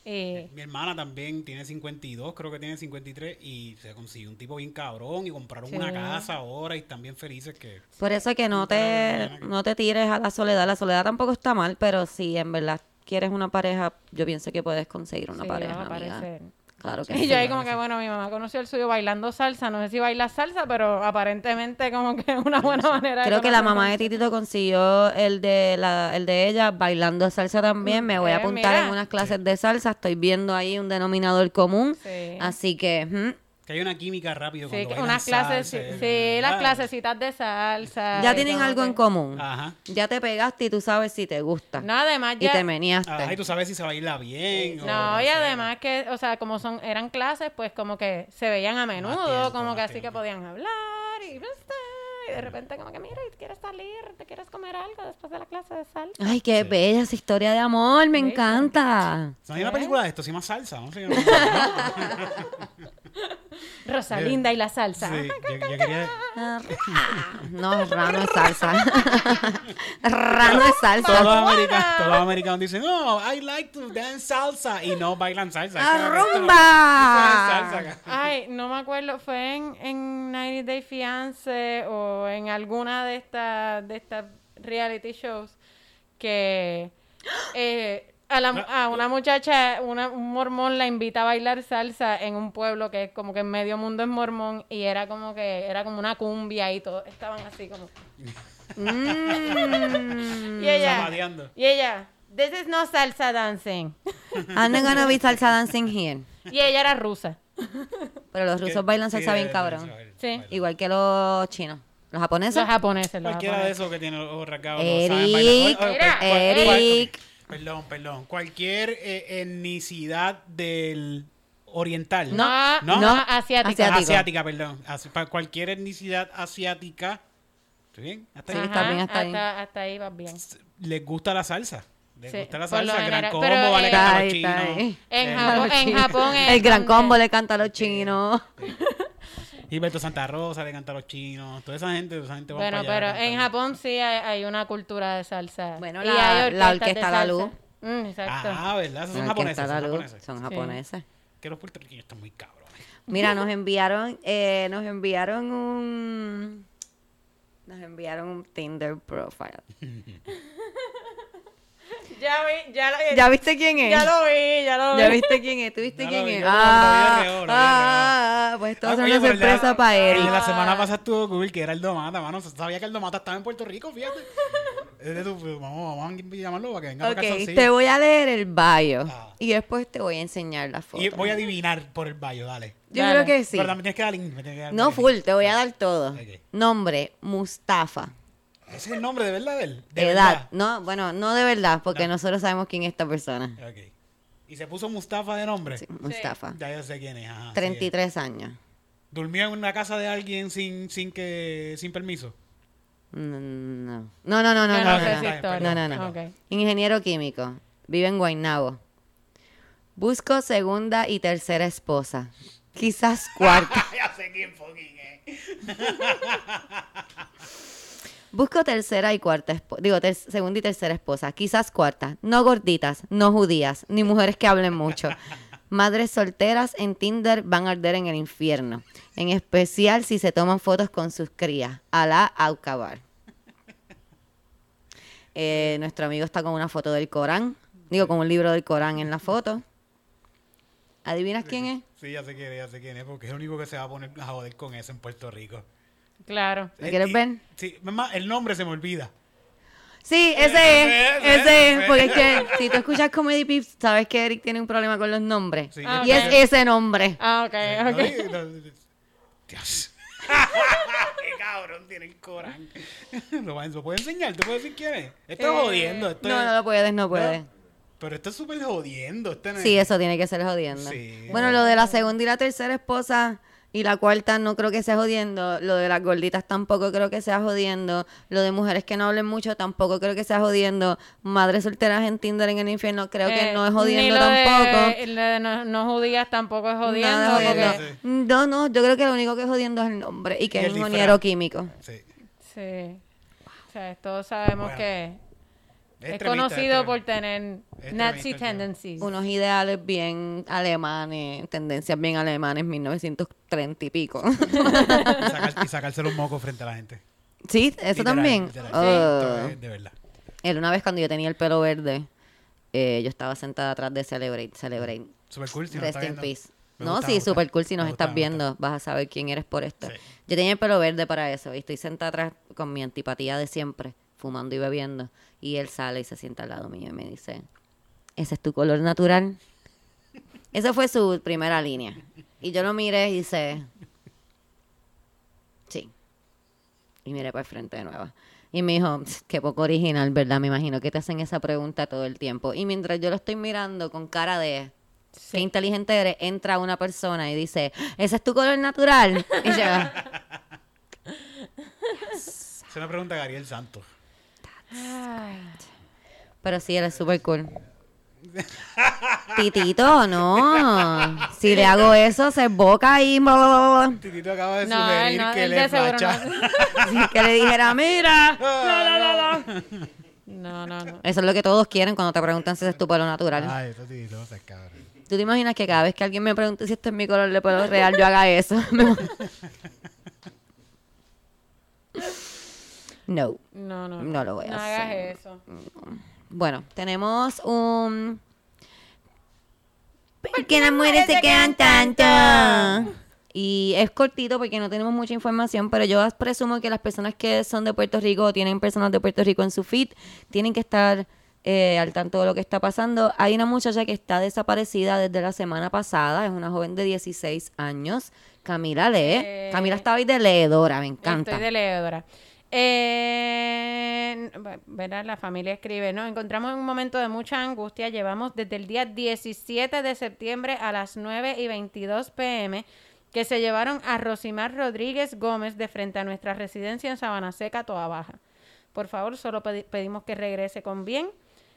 S2: Y
S3: Mi hermana también tiene 52, creo que tiene 53, y se consiguió un tipo bien cabrón y compraron
S2: Sí.
S3: una casa ahora y están bien felices que...
S1: Por eso es que no te, no te tires a la soledad. La soledad tampoco está mal, pero si en verdad quieres una pareja, yo pienso que puedes conseguir una
S2: sí,
S1: pareja.
S2: va a.
S1: Claro que
S2: Y yo ahí como que, bueno, mi mamá conoció el suyo bailando salsa. No sé si baila salsa, pero aparentemente como que es una buena manera de
S1: Creo que la mamá de. Titito consiguió el de la, el de ella bailando salsa también. Me voy a
S2: Eh,
S1: apuntar
S2: mira.
S1: en unas clases de salsa. Estoy viendo ahí un denominador común.
S2: Sí.
S1: Así que.
S3: Que hay una química rápido
S2: Sí,
S3: cuando
S2: unas clases, sí,
S3: salsa,
S2: sí, las clasecitas de salsa.
S1: ya
S2: y
S1: tienen algo en
S2: que-
S1: común.
S3: Ajá.
S1: Ya te pegaste y tú sabes si te gusta.
S2: No, además
S1: y
S2: ya...
S1: te meneaste.
S3: Ajá, y tú sabes si se baila bien o
S2: No, y además que, o sea, como son eran clases, pues como que se veían a menudo,
S3: tiempo,
S2: como que así que podían hablar y, pues, y de repente como que, mira, ¿y quieres salir? ¿Te quieres comer algo después de la clase de salsa?
S1: Ay, qué bella esa historia de amor. Me
S2: Sí.
S1: encanta.
S3: No hay una película de esto, se llama Salsa, ¿no? Sí, yo-
S2: Rosalinda y la salsa.
S3: Sí, yo, yo quería...
S1: Ah, No, rano es salsa. rano es
S3: Todos
S1: salsa.
S3: los, americanos, todos los americanos dicen, no, I like to dance salsa. Y no bailan salsa. Salsa acá.
S2: Ay, no me acuerdo, fue en, en 90 Day Fiance o en alguna de estas de estas reality shows que eh, a, la- a una muchacha, una, un mormón la invita a bailar salsa en un pueblo que es como que en medio mundo es mormón y era como que era como una cumbia y todos estaban así como
S1: Mm.
S2: y ella y ella this is no salsa dancing
S1: I'm not gonna be salsa dancing here.
S2: y ella era rusa
S1: Pero los rusos bailan
S3: Sí,
S1: salsa bien cabrón.
S2: Sí.
S1: Igual que los chinos. Los japoneses.
S2: Los japoneses, los
S3: Cualquiera de esos que tiene los ojos rasgados.
S1: Eric,
S3: no saben bailar.
S1: Eric.
S3: Perdón, perdón. Cualquier eh, etnicidad del oriental.
S2: No,
S3: No.
S2: no, asiática.
S1: Asiático.
S3: Asiática, perdón. Asi- cualquier etnicidad asiática. ¿Estoy bien? ¿Hasta ahí?
S1: Sí, está bien, está bien.
S2: hasta, hasta ahí vas bien.
S3: Les gusta la salsa. Les
S2: Sí,
S3: gusta la salsa. El gran combo,
S2: Pero,
S3: vale
S2: eh,
S3: cantar
S1: Está
S3: los
S1: está
S3: chinos.
S2: En
S3: Eh,
S2: Japón, en Japón
S1: El gran combo le canta a los chinos.
S3: Gilberto Santa Rosa le canta a los chinos. Toda esa gente, toda esa gente va
S2: Bueno, pero en Japón sí hay, hay una cultura de salsa.
S1: Bueno,
S2: Y
S1: la-
S2: hay
S1: la orquesta La. Luz.
S2: Mm, exacto.
S3: Ah, ¿verdad? Esos son japoneses. Son
S1: luz.
S3: japoneses.
S1: Son
S2: Sí.
S1: japoneses.
S3: Que los puertorriqueños están muy cabrones.
S1: Mira, nos enviaron, eh, nos enviaron un, nos enviaron un Tinder profile.
S2: Ya vi, ya lo,
S1: ¿Ya viste quién es?
S2: ya lo vi, ya lo vi.
S1: ¿Ya viste quién es? ¿Tú viste
S3: Ya
S1: quién
S3: vi,
S1: es?
S3: vi,
S1: Ah,
S3: vi, vi, vi.
S1: ah, pues esto va a
S3: Ah,
S1: ser una
S3: la-
S1: sorpresa para él.
S3: la semana pasada estuvo cool, que era el Domata, mano. Sabía que el Domata estaba en Puerto Rico, fíjate. Es de tu- pues, vamos, vamos a llamarlo para que venga para
S1: Ok,
S3: calzoncillo.
S1: te voy a leer el bio
S3: Ah.
S1: y después te voy a enseñar la foto.
S3: Y voy a adivinar por el baño, dale.
S1: Yo
S2: Dale.
S1: creo que sí.
S3: Pero también tienes que dar link. me tienes que dar
S1: No
S3: link.
S1: full, te voy a dar todo.
S3: Ok.
S1: Nombre, Mustafa.
S3: Ese es el nombre de verdad de él. De
S1: Edad, no, bueno, no de verdad, porque
S3: No.
S1: nosotros sabemos quién es esta persona.
S3: verdad. Ok. Y se puso Mustafa de nombre.
S1: Sí, Mustafa.
S3: Ya yo sé quién es. Ajá, sí.
S1: 33 años.
S3: ¿Durmió en una casa de alguien sin, sin que sin permiso?
S1: No. No, no, no, no, no,
S2: no
S1: no, no. No, no, no.
S2: Ok.
S1: Ingeniero químico. Vive en Guaynabo. Busco segunda y tercera esposa. Quizás cuarta.
S3: ya sé quién fucking es.
S1: Busco tercera y cuarta esposa. Digo, ter- segunda y tercera esposa. Quizás cuarta. No gorditas, no judías, ni mujeres que hablen mucho. Madres solteras en Tinder van a arder en el infierno. En especial si se toman fotos con sus crías. Alá Aucabar. Eh, nuestro amigo está con una foto del Corán. Digo, con un libro del Corán en la foto. ¿Adivinas quién es?
S3: Sí, ya sé quién es, ya sé quién es, porque es el único que se va a poner a joder con eso en Puerto Rico.
S2: Claro.
S1: ¿Lo quieres ver?
S3: Sí, más, el nombre se me olvida.
S1: Sí, ese
S3: ese,
S1: es,
S3: ese,
S1: ese es, porque es que si tú escuchas Comedy Pips, sabes que Eric tiene un problema con los nombres.
S3: Sí,
S2: Ah,
S1: Y es ese nombre.
S2: Ah, ok, ok.
S3: no, Dios. Qué cabrón tiene el Corán. Lo, puedo enseñar, te puedo decir quién es. Esto
S2: Eh,
S3: jodiendo. Esto
S1: No,
S3: es-
S1: no lo puedes, no puedes.
S3: Pero esto es súper jodiendo. Esto no es-
S1: Sí, eso tiene que ser jodiendo.
S3: Sí.
S1: Bueno, lo de la segunda y la tercera esposa y la cuarta no creo que sea jodiendo. Lo de las gorditas tampoco creo que sea jodiendo. Lo de mujeres que no hablen mucho tampoco creo que sea jodiendo. Madres solteras en Tinder en el infierno creo que
S2: Eh,
S1: no es
S2: ni
S1: jodiendo
S2: lo
S1: tampoco.
S2: de no, no judías tampoco es jodiendo.
S1: Nada
S2: porque-
S1: jodiendo. No, no, yo creo que lo único que es jodiendo es el nombre y que
S3: Y
S1: es ingeniero químico.
S3: Sí.
S2: Sí. O sea, todos sabemos
S3: Bueno.
S2: que es conocido por tener Nazi tendencies.
S1: Unos ideales bien alemanes, tendencias bien alemanes, 1930 y pico.
S3: Y, sacar- y sacarse los mocos frente a la gente.
S1: sí, eso
S3: Literal,
S1: también.
S3: literal.
S1: Oh.
S3: De verdad.
S1: Él una vez cuando yo tenía el pelo verde, eh, yo estaba sentada atrás de Celebrate, Celebrate.
S3: Super cool. Si no
S1: Rest
S3: está
S1: in
S3: viendo.
S1: peace.
S3: Me
S1: No,
S3: gusta,
S1: sí, super cool. Si nos
S3: gusta,
S1: estás viendo, vas a saber quién eres por esto.
S3: Sí.
S1: Yo tenía el pelo verde para eso y estoy sentada atrás con mi antipatía de siempre, fumando y bebiendo. Y él sale y se sienta al lado mío y me dice, ¿ese es tu color natural? Esa fue su primera línea. Y yo lo miré y dice, sí. Y miré para el frente de nuevo. Y me dijo, "Tsk, qué poco original, ¿verdad? Me imagino que te hacen esa pregunta todo el tiempo. Y mientras yo lo estoy mirando con cara de, qué inteligente eres, entra una persona y dice, ¿ese es tu color natural? Y yo,
S3: Se me pregunta Gabriel Santos.
S1: Pero sí, él es súper cool. Titito, no. Si le hago eso, se boca y...
S3: Titito acaba de
S2: No,
S3: sugerir
S2: no,
S3: que
S2: él
S3: le
S2: de seguro.
S1: Así que le dijera, mira.
S2: No, no, no.
S1: Eso es lo que todos quieren cuando te preguntan si ese es tu pelo natural.
S3: Ay, esto Titito seas cabrón.
S1: ¿Tú te imaginas que cada vez que alguien me pregunte si este es mi color de pelo real, yo haga eso? no.
S2: No, no.
S1: No lo voy a
S2: No
S1: hacer.
S2: hagas eso.
S1: Bueno, tenemos un... ¿Por qué las mujeres se quedan tanto? Y es cortito porque no tenemos mucha información, pero yo presumo que las personas que son de Puerto Rico o tienen personas de Puerto Rico en su feed tienen que estar eh, al tanto de lo que está pasando. Hay una muchacha que está desaparecida desde la semana pasada, es una joven de 16 años. Camila lee.
S2: Eh,
S1: Camila estaba ahí de leedora, me encanta.
S2: Estoy de leedora. Eh, ¿verdad? La familia escribe, ¿no? Encontramos un momento de mucha angustia. Llevamos desde el día 17 de septiembre a las 9 y 22 pm que se llevaron a Rosimar Rodríguez Gómez de frente a nuestra residencia en Sabana Seca, Toa Baja. Por favor, solo pedi- pedimos que regrese con bien.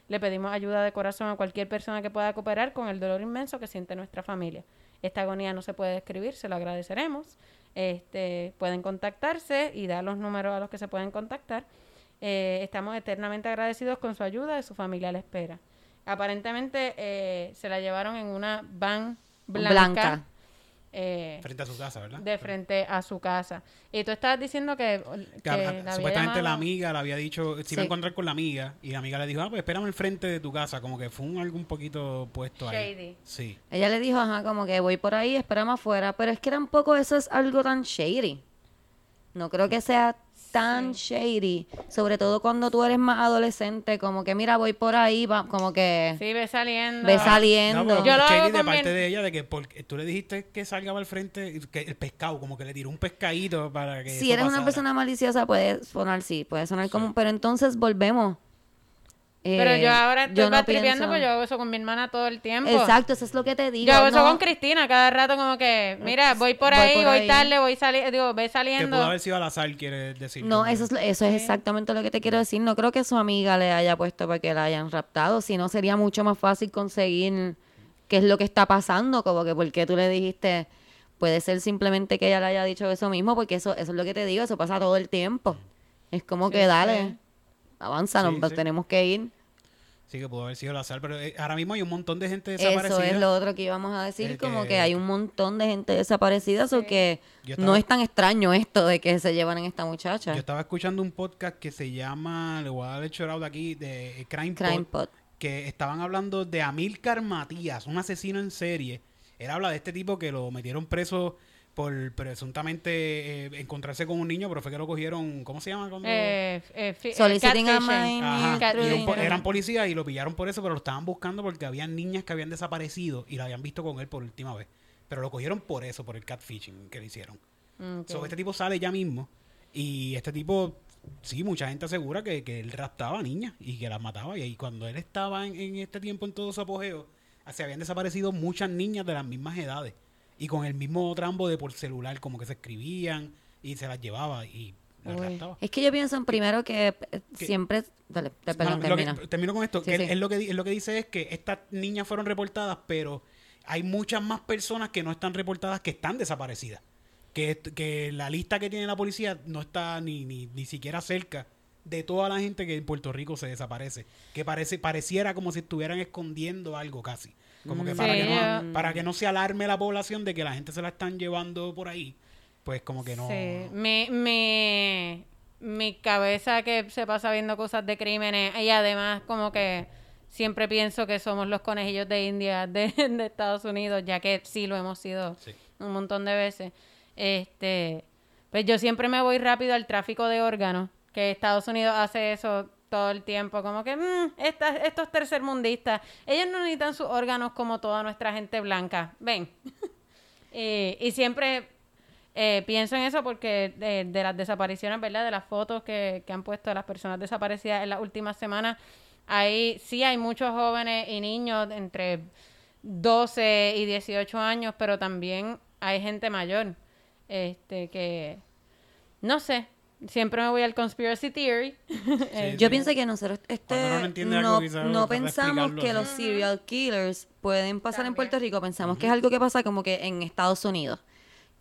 S2: Le pedimos ayuda de corazón a cualquier persona que pueda cooperar con el dolor inmenso que siente nuestra familia. Esta agonía no se puede describir, se lo agradeceremos. Este, pueden contactarse y dar los números a los que se pueden contactar. Eh, estamos eternamente agradecidos con su ayuda y su familia la espera. Aparentemente eh, se la llevaron en una van blanca,
S1: Blanca.
S2: Eh,
S3: Frente a su casa, ¿verdad?
S2: de frente a su casa. Y tú estabas diciendo que, que
S3: Que,
S2: la había
S3: supuestamente la amiga le había dicho, se iba a encontrar con la amiga, y la amiga le dijo, ah, pues espérame al frente de tu casa, como que fue un, algo un poquito puesto ahí.
S2: Shady.
S3: Sí.
S1: Ella le dijo, ajá, como que voy por ahí, espérame afuera. Pero es que tampoco eso es algo tan shady. No creo que sea tan shady. Sobre todo cuando tú eres más adolescente, como que mira, voy por ahí, va, como que
S2: Sí, ve saliendo.
S1: ve saliendo.
S3: No,
S2: Yo lo
S3: shady
S2: hago
S3: de parte
S2: mi-
S3: de ella, de que porque tú le dijiste que salga para el frente, que el pescado, como que le tiró un pescadito para que
S1: si eres una persona maliciosa, puede sonar, sí, puede sonar como... Pero entonces volvemos.
S2: Pero
S1: Eh,
S2: yo ahora estoy
S1: no
S2: batripeando
S1: pienso-
S2: porque yo hago eso con mi hermana todo el tiempo.
S1: Exacto, eso es lo que te digo.
S2: Yo hago eso
S1: no-
S2: con Cristina cada rato como que, mira, voy por
S1: Voy
S2: ahí,
S1: por
S2: voy
S1: ahí.
S2: tarde, voy saliendo, digo, ve
S3: Que
S2: saliendo.
S3: pudo haber sido al azar, quiere decir.
S1: No,
S3: que-
S1: eso es, eso es exactamente lo que te quiero decir. No creo que su amiga le haya puesto para que la hayan raptado, si no sería mucho más fácil conseguir qué es lo que está pasando, como que porque tú le dijiste, puede ser simplemente que ella le haya dicho eso mismo, porque eso, eso es lo que te digo, eso pasa todo el tiempo. Es como que dale, avanza,
S3: Sí,
S1: nos
S3: sí.
S1: tenemos que ir.
S3: Sí, que pudo haber sido al azar, pero eh, ahora mismo hay un montón de gente
S1: Eso
S3: desaparecida.
S1: es lo otro que íbamos a decir,
S3: El
S1: como
S3: que-
S1: que hay un montón de gente desaparecida, o que no es tan extraño esto de que se llevan en esta muchacha.
S3: Yo estaba escuchando un podcast que se llama, le voy a dar el out aquí, de Crime,
S1: Crime
S3: Pod,
S1: Pod.
S3: que estaban hablando de Amílcar Matías, un asesino en serie. Él habla de este tipo que lo metieron preso por presuntamente eh, encontrarse con un niño, pero fue que lo cogieron, ¿cómo se llama? cuando-
S2: Eh, eh,
S1: Soliciting a
S3: po- eran policías y lo pillaron por eso, pero lo estaban buscando porque habían niñas que habían desaparecido y la habían visto con él por última vez. Pero lo cogieron por eso, por el catfishing que le hicieron.
S2: Mm, ok.
S3: So, este tipo sale ya mismo y este tipo, sí, mucha gente asegura que, que él raptaba a niñas y que las mataba. Y ahí cuando él estaba en, en este tiempo en todo su apogeo, se habían desaparecido muchas niñas de las mismas edades y con el mismo trambo de por celular, como que se escribían y se las llevaba y las
S2: Uy.
S1: Es que yo pienso en primero que eh,
S3: ¿Qué?
S1: siempre... Dale, te- perdón,
S3: que-
S1: termina.
S3: termino con esto.
S1: Sí,
S3: que
S1: sí.
S3: él lo que, él lo que dice es que estas niñas fueron reportadas, pero hay muchas más personas que no están reportadas que están desaparecidas. Que, que la lista que tiene la policía no está ni, ni, ni siquiera cerca de toda la gente que en Puerto Rico se desaparece. Que parece pareciera como si estuvieran escondiendo algo casi. Como que,
S2: Mm.
S3: para,
S2: Sí,
S3: que no, para que no se alarme la población de que la gente se la están llevando por ahí. Pues como que no...
S2: Sí, mi, mi, mi cabeza que se pasa viendo cosas de crímenes y además como que siempre pienso que somos los conejillos de India de, de Estados Unidos, ya que sí lo hemos sido
S3: Sí.
S2: un montón de veces. Este, pues yo siempre me voy rápido al tráfico de órganos, que Estados Unidos hace eso todo el tiempo, como que mm, esta- estos tercermundistas, ellos no necesitan sus órganos como toda nuestra gente blanca, ven. Eh, y siempre eh, pienso en eso porque de, de las desapariciones, ¿verdad? De las fotos que, que han puesto de las personas desaparecidas en las últimas semanas, ahí sí hay muchos jóvenes y niños entre 12 y 18 años, pero también hay gente mayor, este, que, no sé, siempre me voy al conspiracy theory.
S3: Sí,
S1: Yo
S3: sí.
S1: pienso que nosotros este,
S3: no algo,
S1: no, pensamos que
S3: así.
S1: los serial killers pueden pasar en. Puerto Rico, pensamos que es algo que pasa como que en Estados Unidos.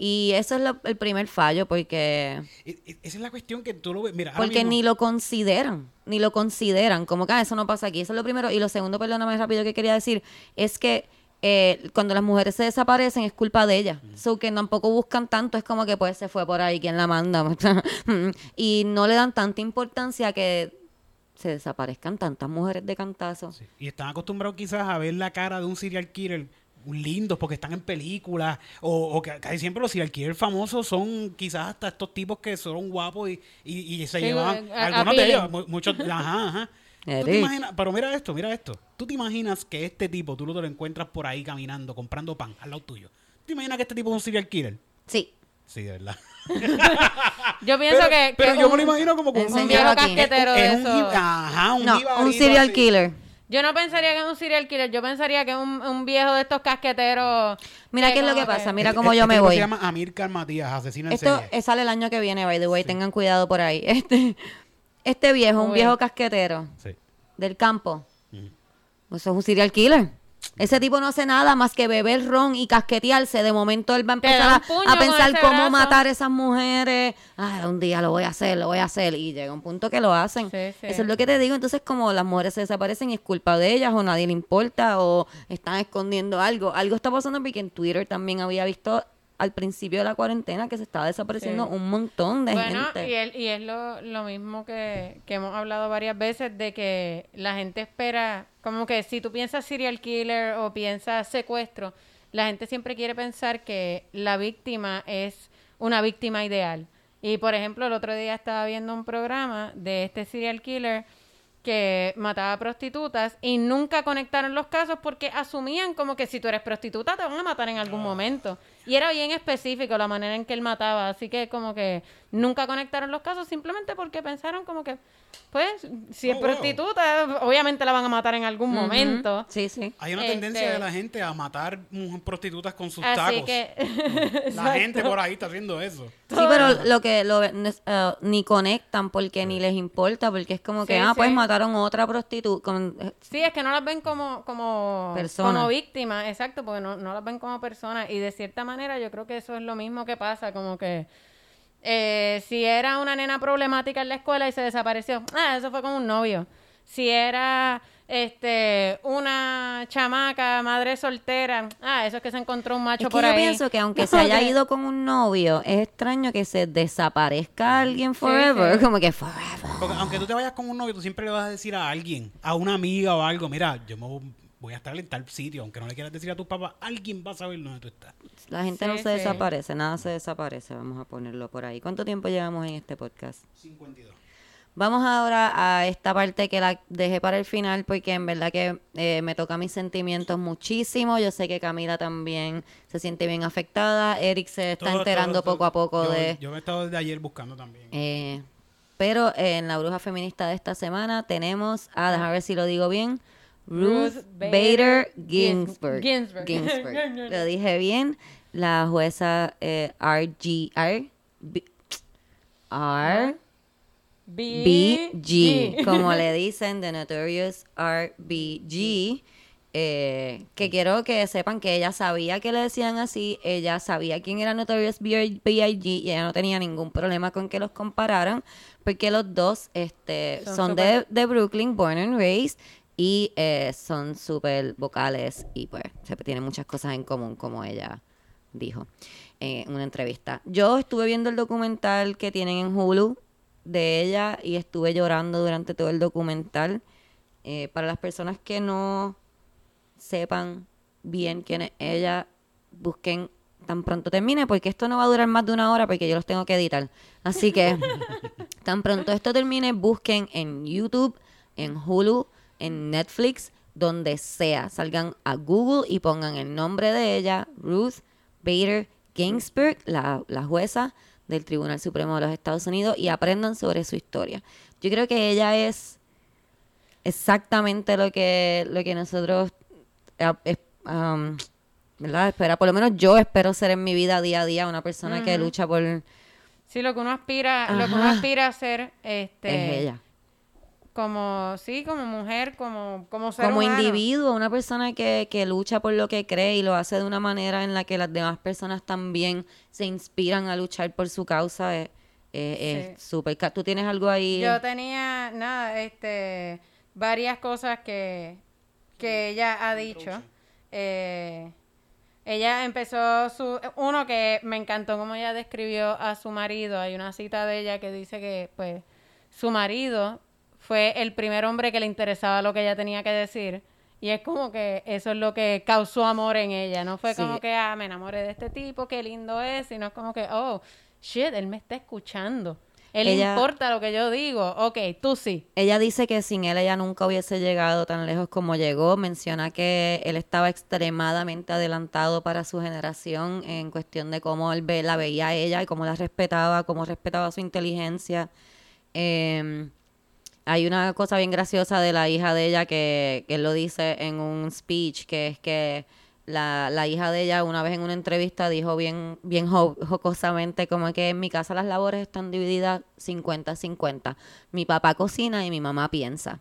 S1: Y eso es lo- el primer fallo porque
S3: Esa es la cuestión que tú lo ves. Mira,
S1: porque
S3: mismo-
S1: ni lo consideran, ni lo consideran, como que ah, eso no pasa aquí, eso es lo primero. Y lo segundo, perdóname rápido que quería decir, es que eh, cuando las mujeres se desaparecen es culpa de ellas. So que tampoco buscan tanto, es como que pues se fue por ahí, ¿quién la manda? y no le dan tanta importancia que se desaparezcan tantas mujeres de cantazo.
S3: Sí. Y están acostumbrados quizás a ver la cara de un serial killer lindos porque están en películas o, o que casi siempre los serial killers famosos son quizás hasta estos tipos que son guapos y, y, y se
S2: Sí,
S3: llevan
S2: a-
S3: algunos de ellos mu- muchos ajá, ajá ¿Tú te imaginas? Pero mira esto, mira esto. ¿Tú te imaginas que este tipo, tú lo te lo encuentras por ahí caminando, comprando pan al lado tuyo? ¿Tú te imaginas que este tipo es un serial killer?
S1: Sí.
S3: Sí, de verdad.
S2: Yo pienso
S3: pero
S2: que,
S3: pero
S2: que
S3: yo
S2: un,
S3: me lo imagino como con
S2: un viejo casquetero de
S3: un,
S2: eso.
S3: ajá, un
S1: No, un serial
S3: así.
S1: killer.
S2: Yo no pensaría que es un serial killer, yo pensaría que es un, un viejo de estos casqueteros.
S1: Mira qué es lo que pasa, mira
S3: Este-
S1: cómo yo
S3: este
S1: me voy.
S3: se llama Amílcar Matías, asesino en
S1: Esto
S3: serie.
S1: sale el año que viene, by the way, tengan cuidado por ahí. Este, este viejo, un viejo casquetero
S3: Sí.
S1: del campo,
S3: Ujú.
S1: eso es un serial killer. Ese tipo no hace nada más que beber ron y casquetearse. De momento él va a empezar a, pensar cómo
S2: brazo.
S1: matar a esas mujeres. Ah, un día lo voy a hacer, lo voy a hacer. Y llega un punto que lo hacen.
S2: Sí, sí.
S1: Eso es lo que te digo. Entonces, como las mujeres se desaparecen y es culpa de ellas o nadie le importa o están escondiendo algo. Algo está pasando porque en Twitter también había visto al principio de la cuarentena que se estaba desapareciendo
S2: Sí.
S1: un montón de
S2: Bueno,
S1: gente.
S2: y, el- y es lo, lo mismo que, que hemos hablado varias veces de que la gente espera, como que si tú piensas serial killer o piensas secuestro, la gente siempre quiere pensar que la víctima es una víctima ideal. Y por ejemplo, el otro día estaba viendo un programa de este serial killer que mataba prostitutas y nunca conectaron los casos porque asumían como que si tú eres prostituta te van a matar en algún momento. Y era bien específico la manera en que él mataba, así que como que nunca conectaron los casos simplemente porque pensaron como que, pues, si es
S3: Oh, wow.
S2: prostituta, obviamente la van a matar en algún momento.
S1: Sí, sí.
S3: Hay una
S2: Este-
S3: tendencia de la gente a matar prostitutas con sus
S2: Así
S3: tacos.
S2: que...
S3: La gente por ahí está haciendo eso.
S1: Sí, pero lo que lo, eh, ni conectan porque ni les importa, porque es como que,
S2: Sí,
S1: ah, pues mataron otra prostituta. con- eh,
S2: Sí, es que no las ven como, como,
S1: Persona.
S2: como víctimas, exacto, porque no, no las ven como personas. Y de cierta manera yo creo que eso es lo mismo que pasa, como que eh, si era una nena problemática en la escuela y se desapareció, ah, eso fue con un novio. Si era este una chamaca, madre soltera, ah, eso es que se encontró un macho
S1: Es que
S2: por
S1: yo
S2: ahí.
S1: pienso que aunque se haya ido con un novio, es extraño que se desaparezca alguien forever,
S2: sí.
S1: como que forever.
S3: Porque aunque tú te vayas con un novio, tú siempre le vas a decir a alguien, a una amiga o algo, mira, yo me voy a estar en tal sitio, aunque no le quieras decir a tus papás, alguien va a saber dónde tú estás.
S1: La gente no se
S2: sí.
S1: desaparece, nada se desaparece, vamos a ponerlo por ahí. ¿Cuánto tiempo llevamos en este podcast?
S3: 52.
S1: Vamos ahora a esta parte que la dejé para el final porque en verdad que eh, me toca mis sentimientos muchísimo. Yo sé que Camila también se siente bien afectada. Eric se está
S3: Todo,
S1: enterando
S3: todo,
S1: poco a poco
S3: Yo-
S1: de...
S3: Yo me he estado desde ayer buscando también.
S1: eh, pero en la bruja feminista de esta semana tenemos a, déjame ver si lo digo bien, Ruth Bader Ginsburg.
S2: Ginsburg.
S1: Ginsburg. Lo dije bien. La jueza eh, RGR. B- R. BG, como le dicen, The Notorious RBG. eh, que quiero que sepan que ella sabía que le decían así, ella sabía quién era Notorious B.I.G. y ella no tenía ningún problema con que los compararan, porque los dos este,
S2: Son
S1: son, de, de Brooklyn, born and raised, y eh, son súper vocales y pues tienen muchas cosas en común, como ella dijo en una entrevista. Yo estuve viendo el documental que tienen en Hulu de ella y estuve llorando durante todo el documental. Eh, para las personas que no sepan bien quién es ella, busquen tan pronto termine, porque esto no va a durar más de una hora porque yo los tengo que editar. Así que tan pronto esto termine, busquen en YouTube, en Hulu, en Netflix, donde sea. Salgan a Google y pongan el nombre de ella, Ruth Bader Ginsburg, la, la jueza del Tribunal Supremo de los Estados Unidos, y aprendan sobre su historia. Yo creo que ella es exactamente lo que, lo que nosotros eh, es- um, ¿verdad? Espera, por lo menos yo espero ser en mi vida día a día una persona que lucha por es
S2: Sí, lo que uno aspira, lo que uno aspira a ser, este,
S1: ella.
S2: Como, sí, como mujer, como, como ser
S1: Como
S2: humano.
S1: individuo, una persona que, que lucha por lo que cree y lo hace de una manera en la que las demás personas también se inspiran a luchar por su causa. Es es- es
S2: Sí.
S1: súper. ¿Tú tienes algo ahí?
S2: Yo tenía, nada, este, varias cosas que, que ella ha dicho. Eh, ella empezó su, uno que me encantó como ella describió a su marido. Hay una cita de ella que dice que, pues, su marido fue el primer hombre que le interesaba lo que ella tenía que decir. Y es como que eso es lo que causó amor en ella. No fue
S1: Sí.
S2: como que, ah, me enamoré de este tipo, qué lindo es, sino es como que, oh, shit, él me está escuchando. Él le
S1: Ella-
S2: importa lo que yo digo. Ok, tú sí.
S1: Ella dice que sin él ella nunca hubiese llegado tan lejos como llegó. Menciona que él estaba extremadamente adelantado para su generación en cuestión de cómo él ve- la veía a ella y cómo la respetaba, cómo respetaba su inteligencia. Eh, hay una cosa bien graciosa de la hija de ella que, que él lo dice en un speech, que es que la, la hija de ella una vez en una entrevista dijo bien, bien jo- jocosamente como que en mi casa las labores están divididas 50-50. Mi papá cocina y mi mamá piensa.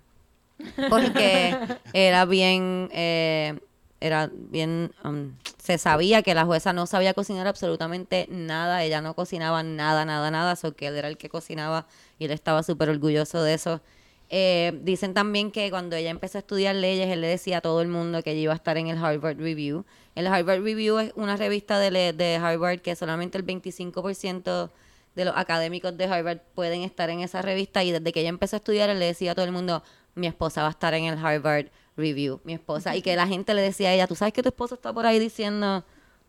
S1: Porque era bien, eh, era bien, um, se sabía que la jueza no sabía cocinar absolutamente nada, ella no cocinaba nada, nada, nada, so que él era el que cocinaba y él estaba súper orgulloso de eso. Eh, dicen también que cuando ella empezó a estudiar leyes, él le decía a todo el mundo que ella iba a estar en el Harvard Review. El Harvard Review es una revista de, de Harvard que solamente el 25% de los académicos de Harvard pueden estar en esa revista y desde que ella empezó a estudiar él le decía a todo el mundo, mi esposa va a estar en el Harvard Review, mi esposa. Y que la gente le decía a ella, tú sabes que tu esposa está por ahí diciendo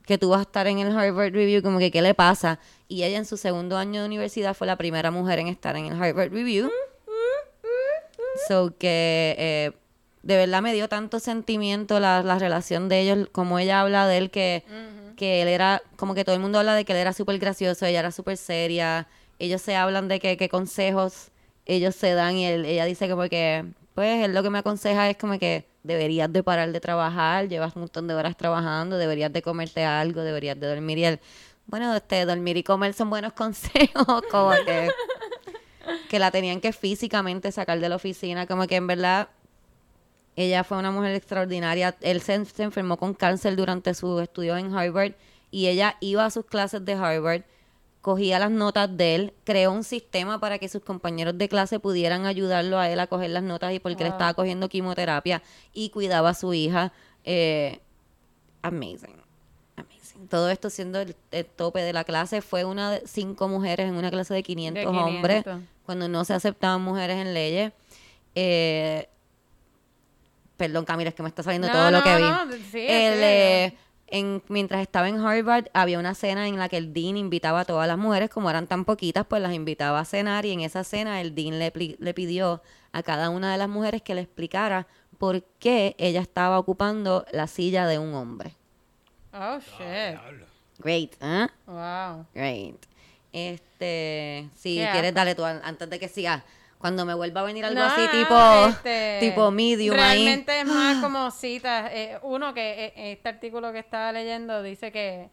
S1: que tú vas a estar en el Harvard Review, como que qué le pasa. Y ella en su segundo año de universidad fue la primera mujer en estar en el Harvard Review. So que eh, de verdad me dio tanto sentimiento la, la relación de ellos, como ella habla de él, que, que él era, como que todo el mundo habla de que él era súper gracioso, ella era súper seria, ellos se hablan de que, qué consejos ellos se dan y él- ella dice que, pues él lo que me aconseja es como que deberías de parar de trabajar, llevas un montón de horas trabajando, deberías de comerte algo, deberías de dormir y él, bueno, este, dormir y comer son buenos consejos, como que que la tenían que físicamente sacar de la oficina, como que en verdad ella fue una mujer extraordinaria. Él se, se enfermó con cáncer durante sus estudios en Harvard y ella iba a sus clases de Harvard, cogía las notas de él, creó un sistema para que sus compañeros de clase pudieran ayudarlo a él a coger las notas y porque él
S2: Wow.
S1: estaba cogiendo quimioterapia y cuidaba a su hija. Eh, amazing. Todo esto siendo el, el tope de la clase. Fue una de cinco mujeres en una clase de 500,
S2: 500.
S1: hombres cuando no se aceptaban mujeres en leyes. Eh, perdón, Camila, es que me está saliendo
S2: No,
S1: todo lo que vi.
S2: no, sí,
S1: El,
S2: sí,
S1: eh, en, mientras estaba en Harvard, había una cena en la que el dean invitaba a todas las mujeres, como eran tan poquitas, pues las invitaba a cenar y en esa cena el dean le, le pidió a cada una de las mujeres que le explicara por qué ella estaba ocupando la silla de un hombre.
S2: Oh, shit.
S1: Great, ¿eh?
S2: Wow.
S1: Great. Este, si quieres, dale tú an- antes de que siga. Cuando me vuelva a venir algo
S2: No,
S1: así, tipo,
S2: este,
S1: tipo medium ahí.
S2: Realmente es más como citas. Eh, uno que eh, este artículo que estaba leyendo dice que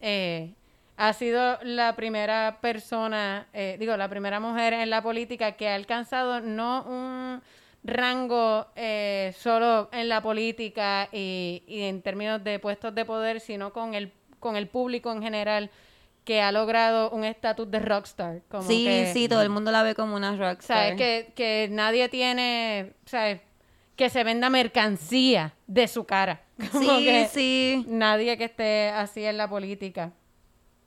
S2: eh, ha sido la primera persona, eh, digo, la primera mujer en la política que ha alcanzado no un rango eh, solo en la política y, y en términos de puestos de poder, sino con el, con el público en general que ha logrado un estatus de rockstar. Como
S1: Sí,
S2: que,
S1: sí, todo el mundo la ve como una rockstar.
S2: ¿Sabes? Que, que nadie tiene, ¿sabes? Que se venda mercancía de su cara. Como
S1: Sí,
S2: que
S1: sí.
S2: Nadie que esté así en la política.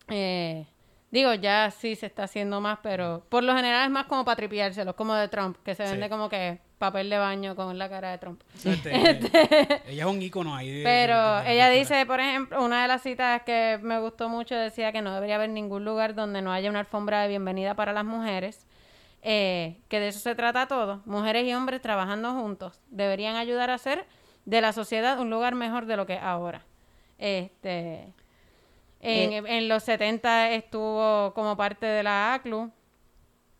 S2: Eh, digo, ya sí se está haciendo más, pero por lo general es más como para tripiárselo, como de Trump, que se vende
S3: Sí.
S2: como que papel de baño con la cara de Trump.
S3: Este, ella es un ícono ahí. de-
S2: Pero
S3: de- de la
S2: ella dice, por ejemplo, una de las citas que me gustó mucho decía que no debería haber ningún lugar donde no haya una alfombra de bienvenida para las mujeres, eh, que de eso se trata todo. Mujeres y hombres trabajando juntos deberían ayudar a hacer de la sociedad un lugar mejor de lo que es ahora. Este, en, en los 70 estuvo como parte de la ACLU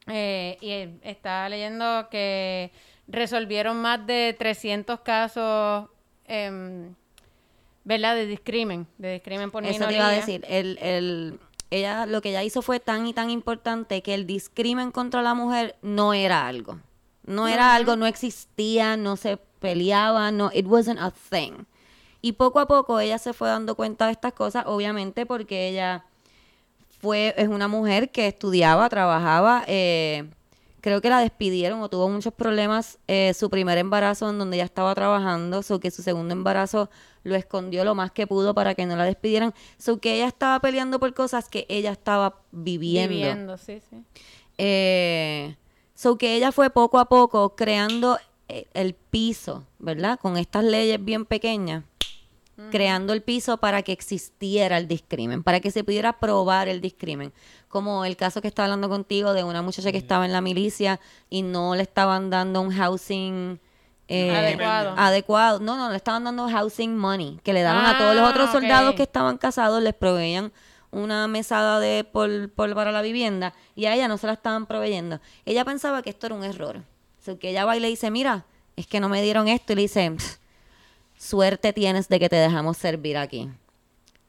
S2: eh, y eh, estaba leyendo que resolvieron más de 300 casos, em, ¿verdad? De discrimen, de discrimen por
S1: Eso te
S2: minoría.
S1: iba a decir. El, el, ella, lo que ella hizo fue tan y tan importante que el discrimen contra la mujer no era algo. No era algo, no existía, no se peleaba, no, it wasn't a thing. Y poco a poco ella se fue dando cuenta de estas cosas, obviamente porque ella fue, es una mujer que estudiaba, trabajaba, eh, creo que la despidieron o tuvo muchos problemas eh, su primer embarazo en donde ella estaba trabajando, so que su segundo embarazo lo escondió lo más que pudo para que no la despidieran, so que ella estaba peleando por cosas que ella estaba viviendo.
S2: Viviendo, sí, sí.
S1: Eh, so que ella fue poco a poco creando eh, el piso, ¿verdad? Con estas leyes bien pequeñas creando el piso para que existiera el discrimen, para que se pudiera probar el discrimen. Como el caso que estaba hablando contigo de una muchacha que estaba en la milicia y no le estaban dando un housing eh,
S2: Adecuado.
S1: adecuado. No, no, le estaban dando housing money, que le daban a todos los
S2: Ah,
S1: otros soldados que estaban casados, les proveían una mesada de por, por- para la vivienda y a ella no se la estaban proveyendo. Ella pensaba que esto era un error. So, que ella va y le dice, mira, es que no me dieron esto y le dice, "Pff, suerte tienes de que te dejamos servir aquí.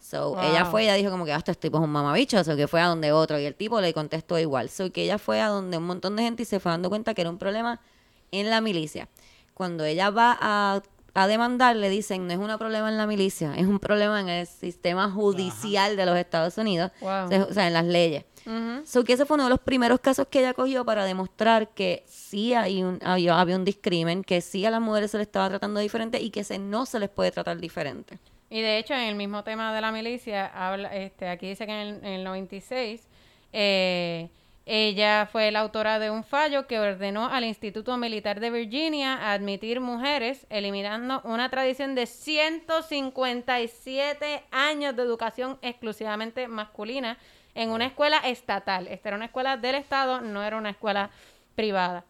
S1: So,
S2: Wow.
S1: ella fue, ella dijo como que ah, este tipo es un mamabicho, so que fue a donde otro y el tipo le contestó igual. So, que ella fue a donde un montón de gente y se fue dando cuenta que era un problema en la milicia. Cuando ella va a, a demandar, le dicen, no es un problema en la milicia, es un problema en el sistema judicial de los Estados Unidos,
S2: Wow.
S1: o o sea, en las leyes.
S2: Ujú.
S1: So, que ese fue uno de los primeros casos que ella cogió para demostrar que sí hay un, había, había un discrimen, que sí a las mujeres se les estaba tratando diferente y que se, no se les puede tratar diferente.
S2: Y de hecho, en el mismo tema de la milicia, habla, este, aquí dice que en el, en el 96, eh, ella fue la autora de un fallo que ordenó al Instituto Militar de Virginia admitir mujeres, eliminando una tradición de 157 años de educación exclusivamente masculina en una escuela estatal. Esta era una escuela del Estado, no era una escuela privada.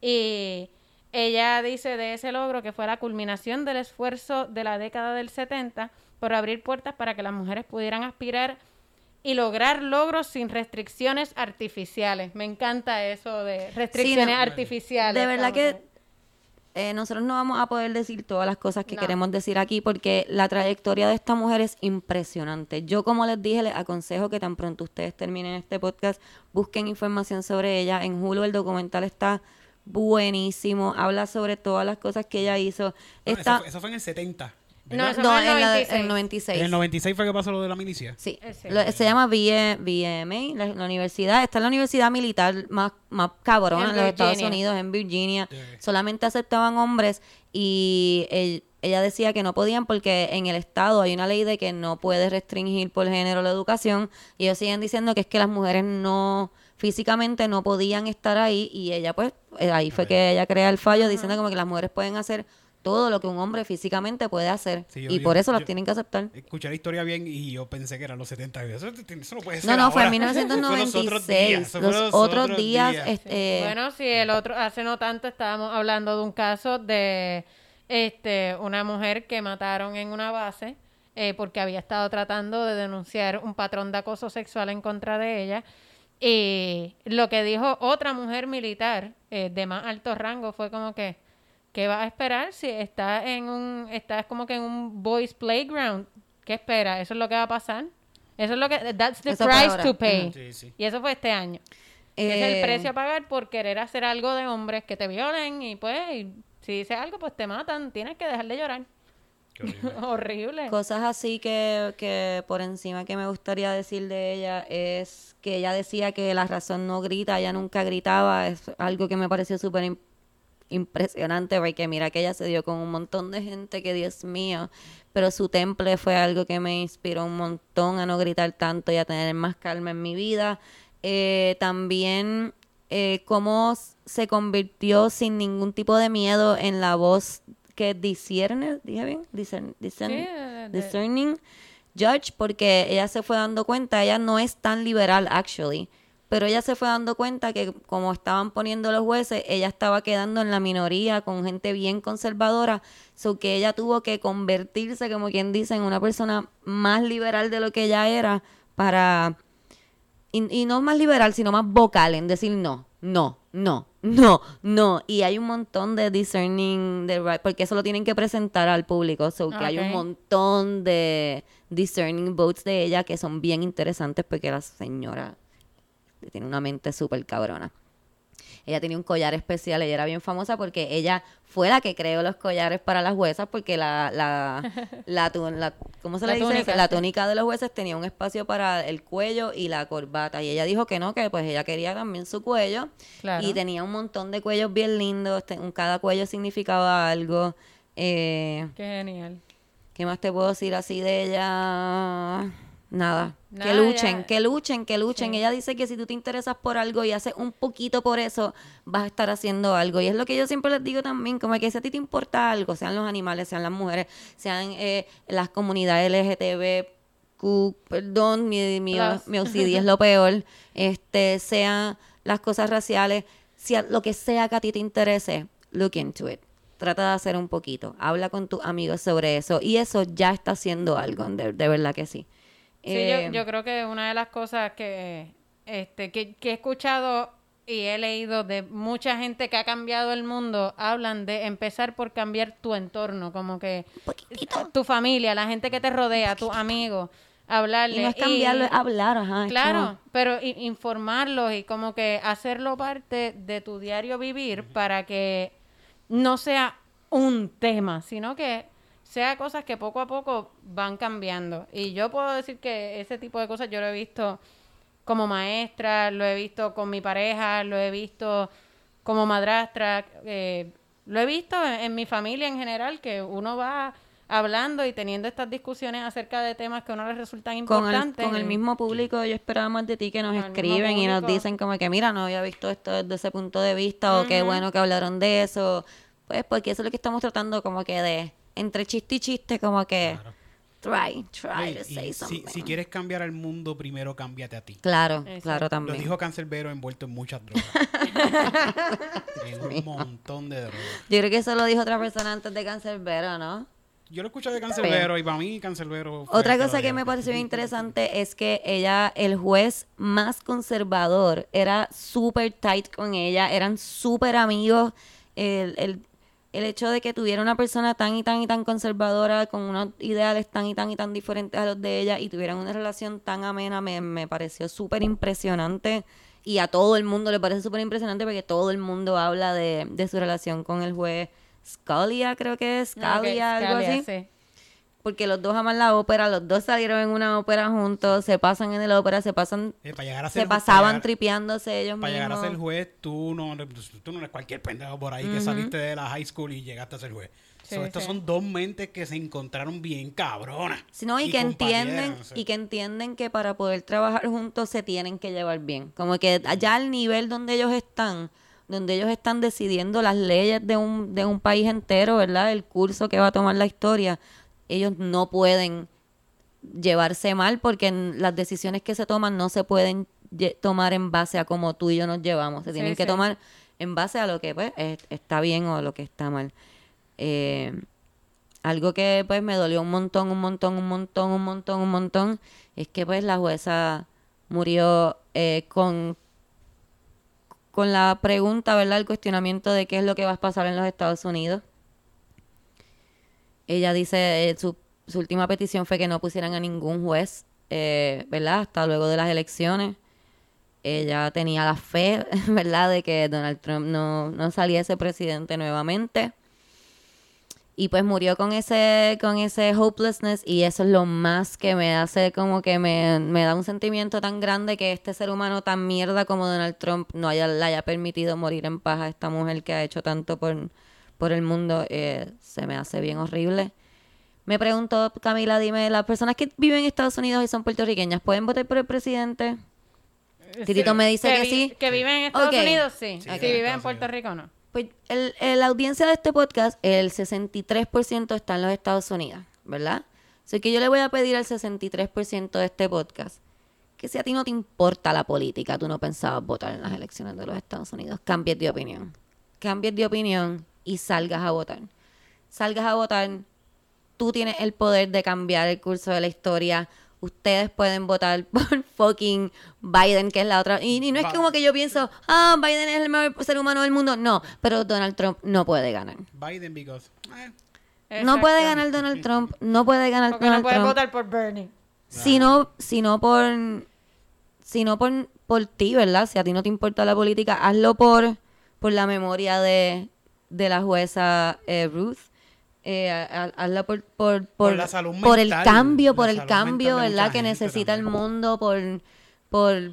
S2: Y ella dice de ese logro que fue la culminación del esfuerzo de la década del 70 por abrir puertas para que las mujeres pudieran aspirar y lograr logros sin restricciones artificiales. Me encanta eso de restricciones
S1: no.
S2: artificiales.
S1: De verdad que eh, nosotros no vamos a poder decir todas las cosas que
S2: No.
S1: queremos decir aquí porque la trayectoria de esta mujer es impresionante. Yo, como les dije, les aconsejo que tan pronto ustedes terminen este podcast, busquen información sobre ella. En Hulu el documental está buenísimo, habla sobre todas las cosas que ella hizo.
S3: Bueno,
S1: Está,
S3: eso, fue, eso fue en el 70.
S2: No,
S1: no,
S2: en
S1: la-
S2: 96.
S1: en 96.
S3: En el 96 fue que pasó lo de la milicia.
S1: Sí. Lo- se llama VMA, la, la universidad. Está en la universidad militar más, más cabrona
S2: En
S1: en, los Estados. Unidos, en Virginia.
S3: Sí.
S1: Solamente aceptaban hombres y el- ella decía que no podían porque en el estado hay una ley de que no puedes restringir por género la educación y ellos siguen diciendo que es que las mujeres no físicamente no podían estar ahí y ella pues eh, ahí fue que ella crea el fallo diciendo como que las mujeres pueden hacer todo lo que un hombre físicamente puede hacer
S3: Sí, yo-
S1: y
S3: yo-
S1: por eso las
S3: yo-
S1: tienen que aceptar.
S3: Escuché la historia bien y yo pensé que eran los 70. Eso, eso no puede ser.
S1: No, no, fue en
S3: ahora. Eso fue los otros
S1: 1996.
S3: días,
S1: Los otros días, este,
S2: Bueno, sí, el otro, hace no tanto estábamos hablando de un caso de este una mujer que mataron en una base eh, porque había estado tratando de denunciar un patrón de acoso sexual en contra de ella. Y lo que dijo otra mujer militar eh, de más alto rango fue como que, ¿qué va a esperar si está en un, estás como que en un boys playground? ¿Qué espera? ¿Eso es lo que va a pasar? Eso es lo que, that's the
S1: Eso
S2: price to pay.
S3: Sí, sí.
S2: Y eso fue este año. es el
S1: eh,
S2: precio a pagar por querer hacer algo de hombres que te violen y pues y si dices algo pues te matan, tienes que dejar de llorar.
S3: Qué horrible.
S2: Horrible.
S1: Cosas así que, que por encima que me gustaría decir de ella es que ella decía que la razón no grita, ella nunca gritaba, es algo que me pareció súper im- impresionante porque mira que ella se dio con un montón de gente que Dios mío, pero su temple fue algo que me inspiró un montón a no gritar tanto y a tener más calma en mi vida. Eh, también eh, cómo se convirtió sin ningún tipo de miedo en la voz que discierne, dije bien, Discern- discern- discerning judge, porque ella se fue dando cuenta, ella no es tan liberal actually, pero ella se fue dando cuenta que como estaban poniendo los jueces, ella estaba quedando en la minoría con gente bien conservadora, so que ella tuvo que convertirse, como quien dice, en una persona más liberal de lo que ella era para y, y no más liberal, sino más vocal en decir no, no, no, no, no. Y hay un montón de discerning, de right, porque eso lo tienen que presentar al público. So que hay un montón de discerning votes de ella que son bien interesantes porque la señora tiene una mente súper cabrona. Ella tenía un collar especial, ella era bien famosa porque ella fue la que creó los collares para las juezas porque la, la, la, la- ¿cómo se le dice?
S2: túnica,
S1: la túnica de los jueces tenía un espacio para el cuello y la corbata y ella dijo que no, que pues ella quería también su cuello
S2: Claro.
S1: y tenía un montón de cuellos bien lindos, cada cuello significaba algo. Eh,
S2: Qué genial.
S1: ¿Qué más te puedo decir así de ella? Nada.
S2: Nada,
S1: que luchen,
S2: ya-
S1: que luchen, que luchen.
S2: Sí.
S1: Ella dice que si tú te interesas por algo y haces un poquito por eso, vas a estar haciendo algo. Y es lo que yo siempre les digo también, como que si a ti te importa algo, sean los animales, sean las mujeres, sean eh, las comunidades LGTBQ, perdón, mi, mi, mi OCD es lo peor, este, sean las cosas raciales, si a- lo que sea que a ti te interese, look into it. Trata de hacer un poquito. Habla con tus amigos sobre eso. Y eso ya está haciendo algo, de, de verdad que sí.
S2: Sí,
S1: Eh,
S2: yo, yo creo que una de las cosas que, este, que, que he escuchado y he leído de mucha gente que ha cambiado el mundo, hablan de empezar por cambiar tu entorno, como que tu familia, la gente que te rodea, tus amigos, hablarle.
S1: Y no es cambiarlo, es hablar, ajá.
S2: Claro,
S1: como-
S2: pero informarlos y como que hacerlo parte de tu diario vivir para que no sea un tema, sino que sea cosas que poco a poco van cambiando. Y yo puedo decir que ese tipo de cosas yo lo he visto como maestra, lo he visto con mi pareja, lo he visto como madrastra, eh, lo he visto en, en mi familia en general, que uno va hablando y teniendo estas discusiones acerca de temas que a uno les resultan
S1: con el,
S2: importantes.
S1: con el mismo público yo esperaba más de ti que nos escriben y nos dicen como que mira no había visto esto desde ese punto de vista o qué bueno que hablaron de eso pues porque eso es lo que estamos tratando como que de entre chiste y chiste como que try try to say
S3: si,
S1: something
S3: si quieres cambiar al mundo, primero cámbiate a ti.
S1: claro
S2: Exacto.
S1: claro
S3: Lo
S1: también
S3: dijo Cancelbero envuelto en muchas drogas. en un montón de drogas.
S1: yo creo que eso lo dijo otra persona antes de Cancerbero ¿no?
S3: Yo lo escuché de Cancelbero y para mí Cancelbero fue
S1: Otra cosa
S3: lo
S1: que me pareció interesante es que ella, el juez más conservador, era súper tight con ella, eran súper amigos. El, el, el hecho de que tuviera una persona tan y tan y tan conservadora, con unos ideales tan y tan y tan diferentes a los de ella, y tuvieran una relación tan amena, me, me pareció súper impresionante. Y a todo el mundo le parece súper impresionante porque todo el mundo habla de, de su relación con el juez Scalia, creo que es,
S2: Ah,
S1: Scalia, algo
S2: Scalia,
S1: así
S2: sí.
S1: Porque los dos aman la ópera, los dos salieron en una ópera juntos, se pasan en la ópera, se pasan,
S3: Eh, para llegar a ser
S1: se pasaban
S3: para llegar-
S1: tripeándose ellos
S3: Para llegar a
S1: mismos.
S3: ser juez, tú no, tú no eres cualquier pendejo por ahí que saliste de la high school y llegaste a ser juez.
S2: Sí,
S3: So,
S2: sí.
S3: son dos mentes que se encontraron bien cabronas.
S1: Sino, y, que entienden
S3: sí.
S1: y que entienden que para poder trabajar juntos se tienen que llevar bien. Como que allá al nivel donde ellos están, donde ellos están decidiendo las leyes de un, de un país entero, ¿verdad? El curso que va a tomar la historia, ellos no pueden llevarse mal porque las decisiones que se toman no se pueden tomar en base a cómo tú y yo nos llevamos. Se
S2: Sí,
S1: tienen que
S2: sí.
S1: tomar en base a lo que pues es- está bien o lo que está mal. Eh, algo que pues me dolió un montón, un montón, un montón, un montón, un montón, es que pues la jueza murió eh, con con la pregunta, ¿verdad? El cuestionamiento de qué es lo que va a pasar en los Estados Unidos. Ella dice, eh, su, su última petición fue que no pusieran a ningún juez, eh, ¿verdad? Hasta luego de las elecciones. Ella tenía la fe, ¿verdad? De que Donald Trump no, no saliese presidente nuevamente. Y pues murió con ese, con ese hopelessness y eso es lo más que me hace como que me, me da un sentimiento tan grande que este ser humano tan mierda como Donald Trump no haya, le haya permitido morir en paz a esta mujer que ha hecho tanto por, por el mundo. eh, se me hace bien horrible. Me preguntó, Camila, dime, ¿las personas que viven en Estados Unidos y son puertorriqueñas pueden votar por el presidente? Titito me dice que sí.
S2: Que viven en Estados. Unidos, sí.
S3: Sí,
S2: Si
S3: en
S2: viven en Puerto. Rico, no.
S1: Pues el, el- la audiencia de este podcast, el 63% está en los Estados Unidos, ¿verdad? Así que yo le voy a pedir al 63% de este podcast que si a ti no te importa la política, tú no pensabas votar en las elecciones de los Estados Unidos, cambies de opinión. Cambies de opinión y salgas a votar. Salgas a votar, tú tienes el poder de cambiar el curso de la historia. Ustedes pueden votar por fucking Biden, que es la otra. Y, y no es como que yo pienso, ah, Biden es el mejor ser humano del mundo. No, pero Donald Trump no puede ganar.
S3: Biden, because. eh,
S1: No puede ganar Donald Trump. No puede ganar
S2: Porque no
S1: Donald
S2: puedes
S1: Trump.
S2: votar por Bernie.
S1: Sino, sino por, sino por, por ti, ¿verdad? Si a ti no te importa la política, hazlo por, por la memoria de, de la jueza eh, Ruth. Eh, ha- ha- hazla por, por, por, el cambio, por el cambio, ¿verdad? Que necesita el mundo, por, por,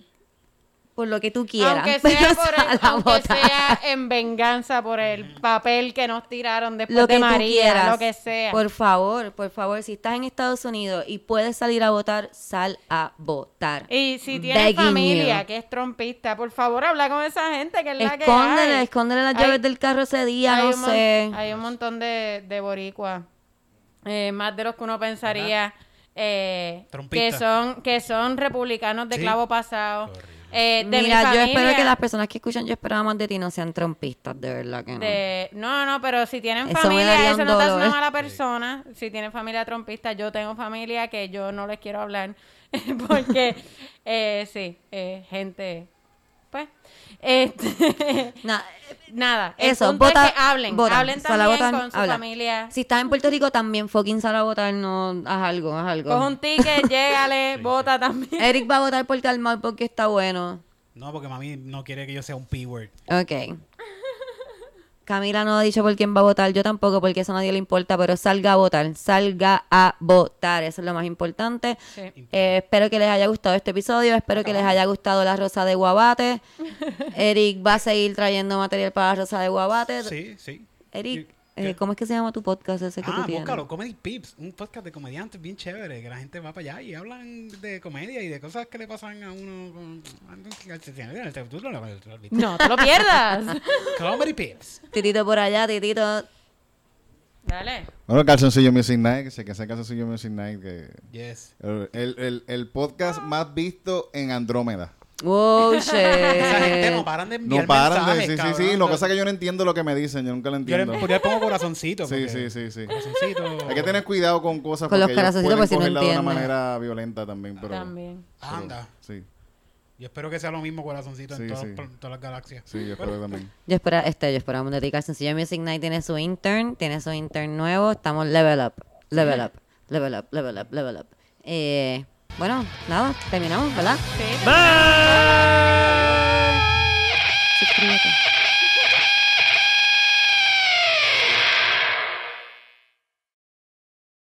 S1: por lo que tú quieras.
S2: Aunque
S1: pero
S2: sea, por el- aunque sea en venganza por el papel que nos tiraron después
S1: lo que
S2: de
S1: tú
S2: María,
S1: quieras.
S2: lo que sea.
S1: Por favor, por favor, si estás en Estados Unidos y puedes salir a votar, sal a votar.
S2: y si tienes
S1: Begging
S2: familia
S1: you.
S2: que es trompista, por favor habla con esa gente que es la que
S1: Escóndele,
S2: hay.
S1: escóndele las
S2: Hay-
S1: llaves del carro ese día,
S2: hay
S1: no sé.
S2: Hay un montón de, de boricuas, eh, más de los que uno pensaría, eh, que son que son republicanos de
S3: Sí.
S2: clavo pasado. Eh, de mi
S1: Mira, yo espero que las personas que escuchan Yo esperaba más de ti no sean trompistas, de verdad que no.
S2: de- no, no, pero si tienen
S1: Eso
S2: familia, eso no te hace una mala persona. Si tienen familia trompista, yo tengo familia que yo no les quiero hablar. Porque, eh, sí, eh, gente, pues, este,
S1: Na-
S2: nada. el
S1: eso,
S2: punto es
S1: vota,
S2: que hablen,
S1: vota,
S2: hablen también
S1: votar,
S2: con su
S1: habla.
S2: familia.
S1: Si estás en Puerto Rico, también fucking sal a votar, no, haz algo, haz algo.
S2: Coge un ticket, llégale, vota también.
S1: Eric va a votar por Calmar porque está bueno.
S3: No, porque mami no quiere que yo sea un P-word.
S1: Ok. Camila no ha dicho por quién va a votar, yo tampoco, porque eso a nadie le importa, pero salga a votar, salga a votar, eso es lo más importante.
S2: Sí.
S1: Eh, espero que les haya gustado este episodio, espero que les haya gustado la rosa de guabate. Eric va a seguir trayendo material para la rosa de guabate.
S3: Sí, sí.
S1: Eric. Eh, ¿cómo es que se llama tu podcast ese que tú
S3: Ah,
S1: tienes?
S3: búscalo, Comedy Pips, un podcast de comediantes bien chévere, que la gente va para allá y hablan de comedia y de cosas que le pasan a uno con...
S2: No te lo pierdas.
S3: Comedy Pips.
S1: Titito por allá, Titito.
S2: Dale.
S4: Bueno, calzoncillo Music Night, que sé que ese calzoncillo Music Night, que...
S3: Yes.
S4: El, el, el, el podcast más visto en Andrómeda.
S1: Wow, shit.
S3: Esa gente no paran de enviar
S4: No paran de...
S3: mensajes,
S4: Sí, sí,
S3: cabrón.
S4: sí. Lo que pasa es que yo no entiendo lo que me dicen. Yo nunca lo
S3: Yo le,
S4: entiendo.
S3: yo le pongo corazoncito.
S4: Sí,
S3: porque-
S4: sí, sí, sí.
S3: Corazoncito.
S4: Hay que tener cuidado con cosas
S1: Con los
S4: porque ellos
S1: corazoncitos,
S4: pueden
S1: porque si no
S4: cogerla de una
S1: entienden.
S4: manera violenta también, pero...
S2: También.
S4: pero-
S3: Anda.
S4: Sí,
S3: Yo espero que sea lo mismo corazoncito
S4: Sí,
S3: en todas,
S4: sí.
S3: todas las galaxias.
S4: sí, yo espero también.
S1: Yo espera, este, yo esperamos de ti. Calzoncillo Music Night tiene su intern, tiene su intern nuevo. Estamos level up, level up, level up, level up, level up. Eh, bueno, nada, terminamos, ¿verdad?
S2: Bye.
S3: Bye. Suscríbete.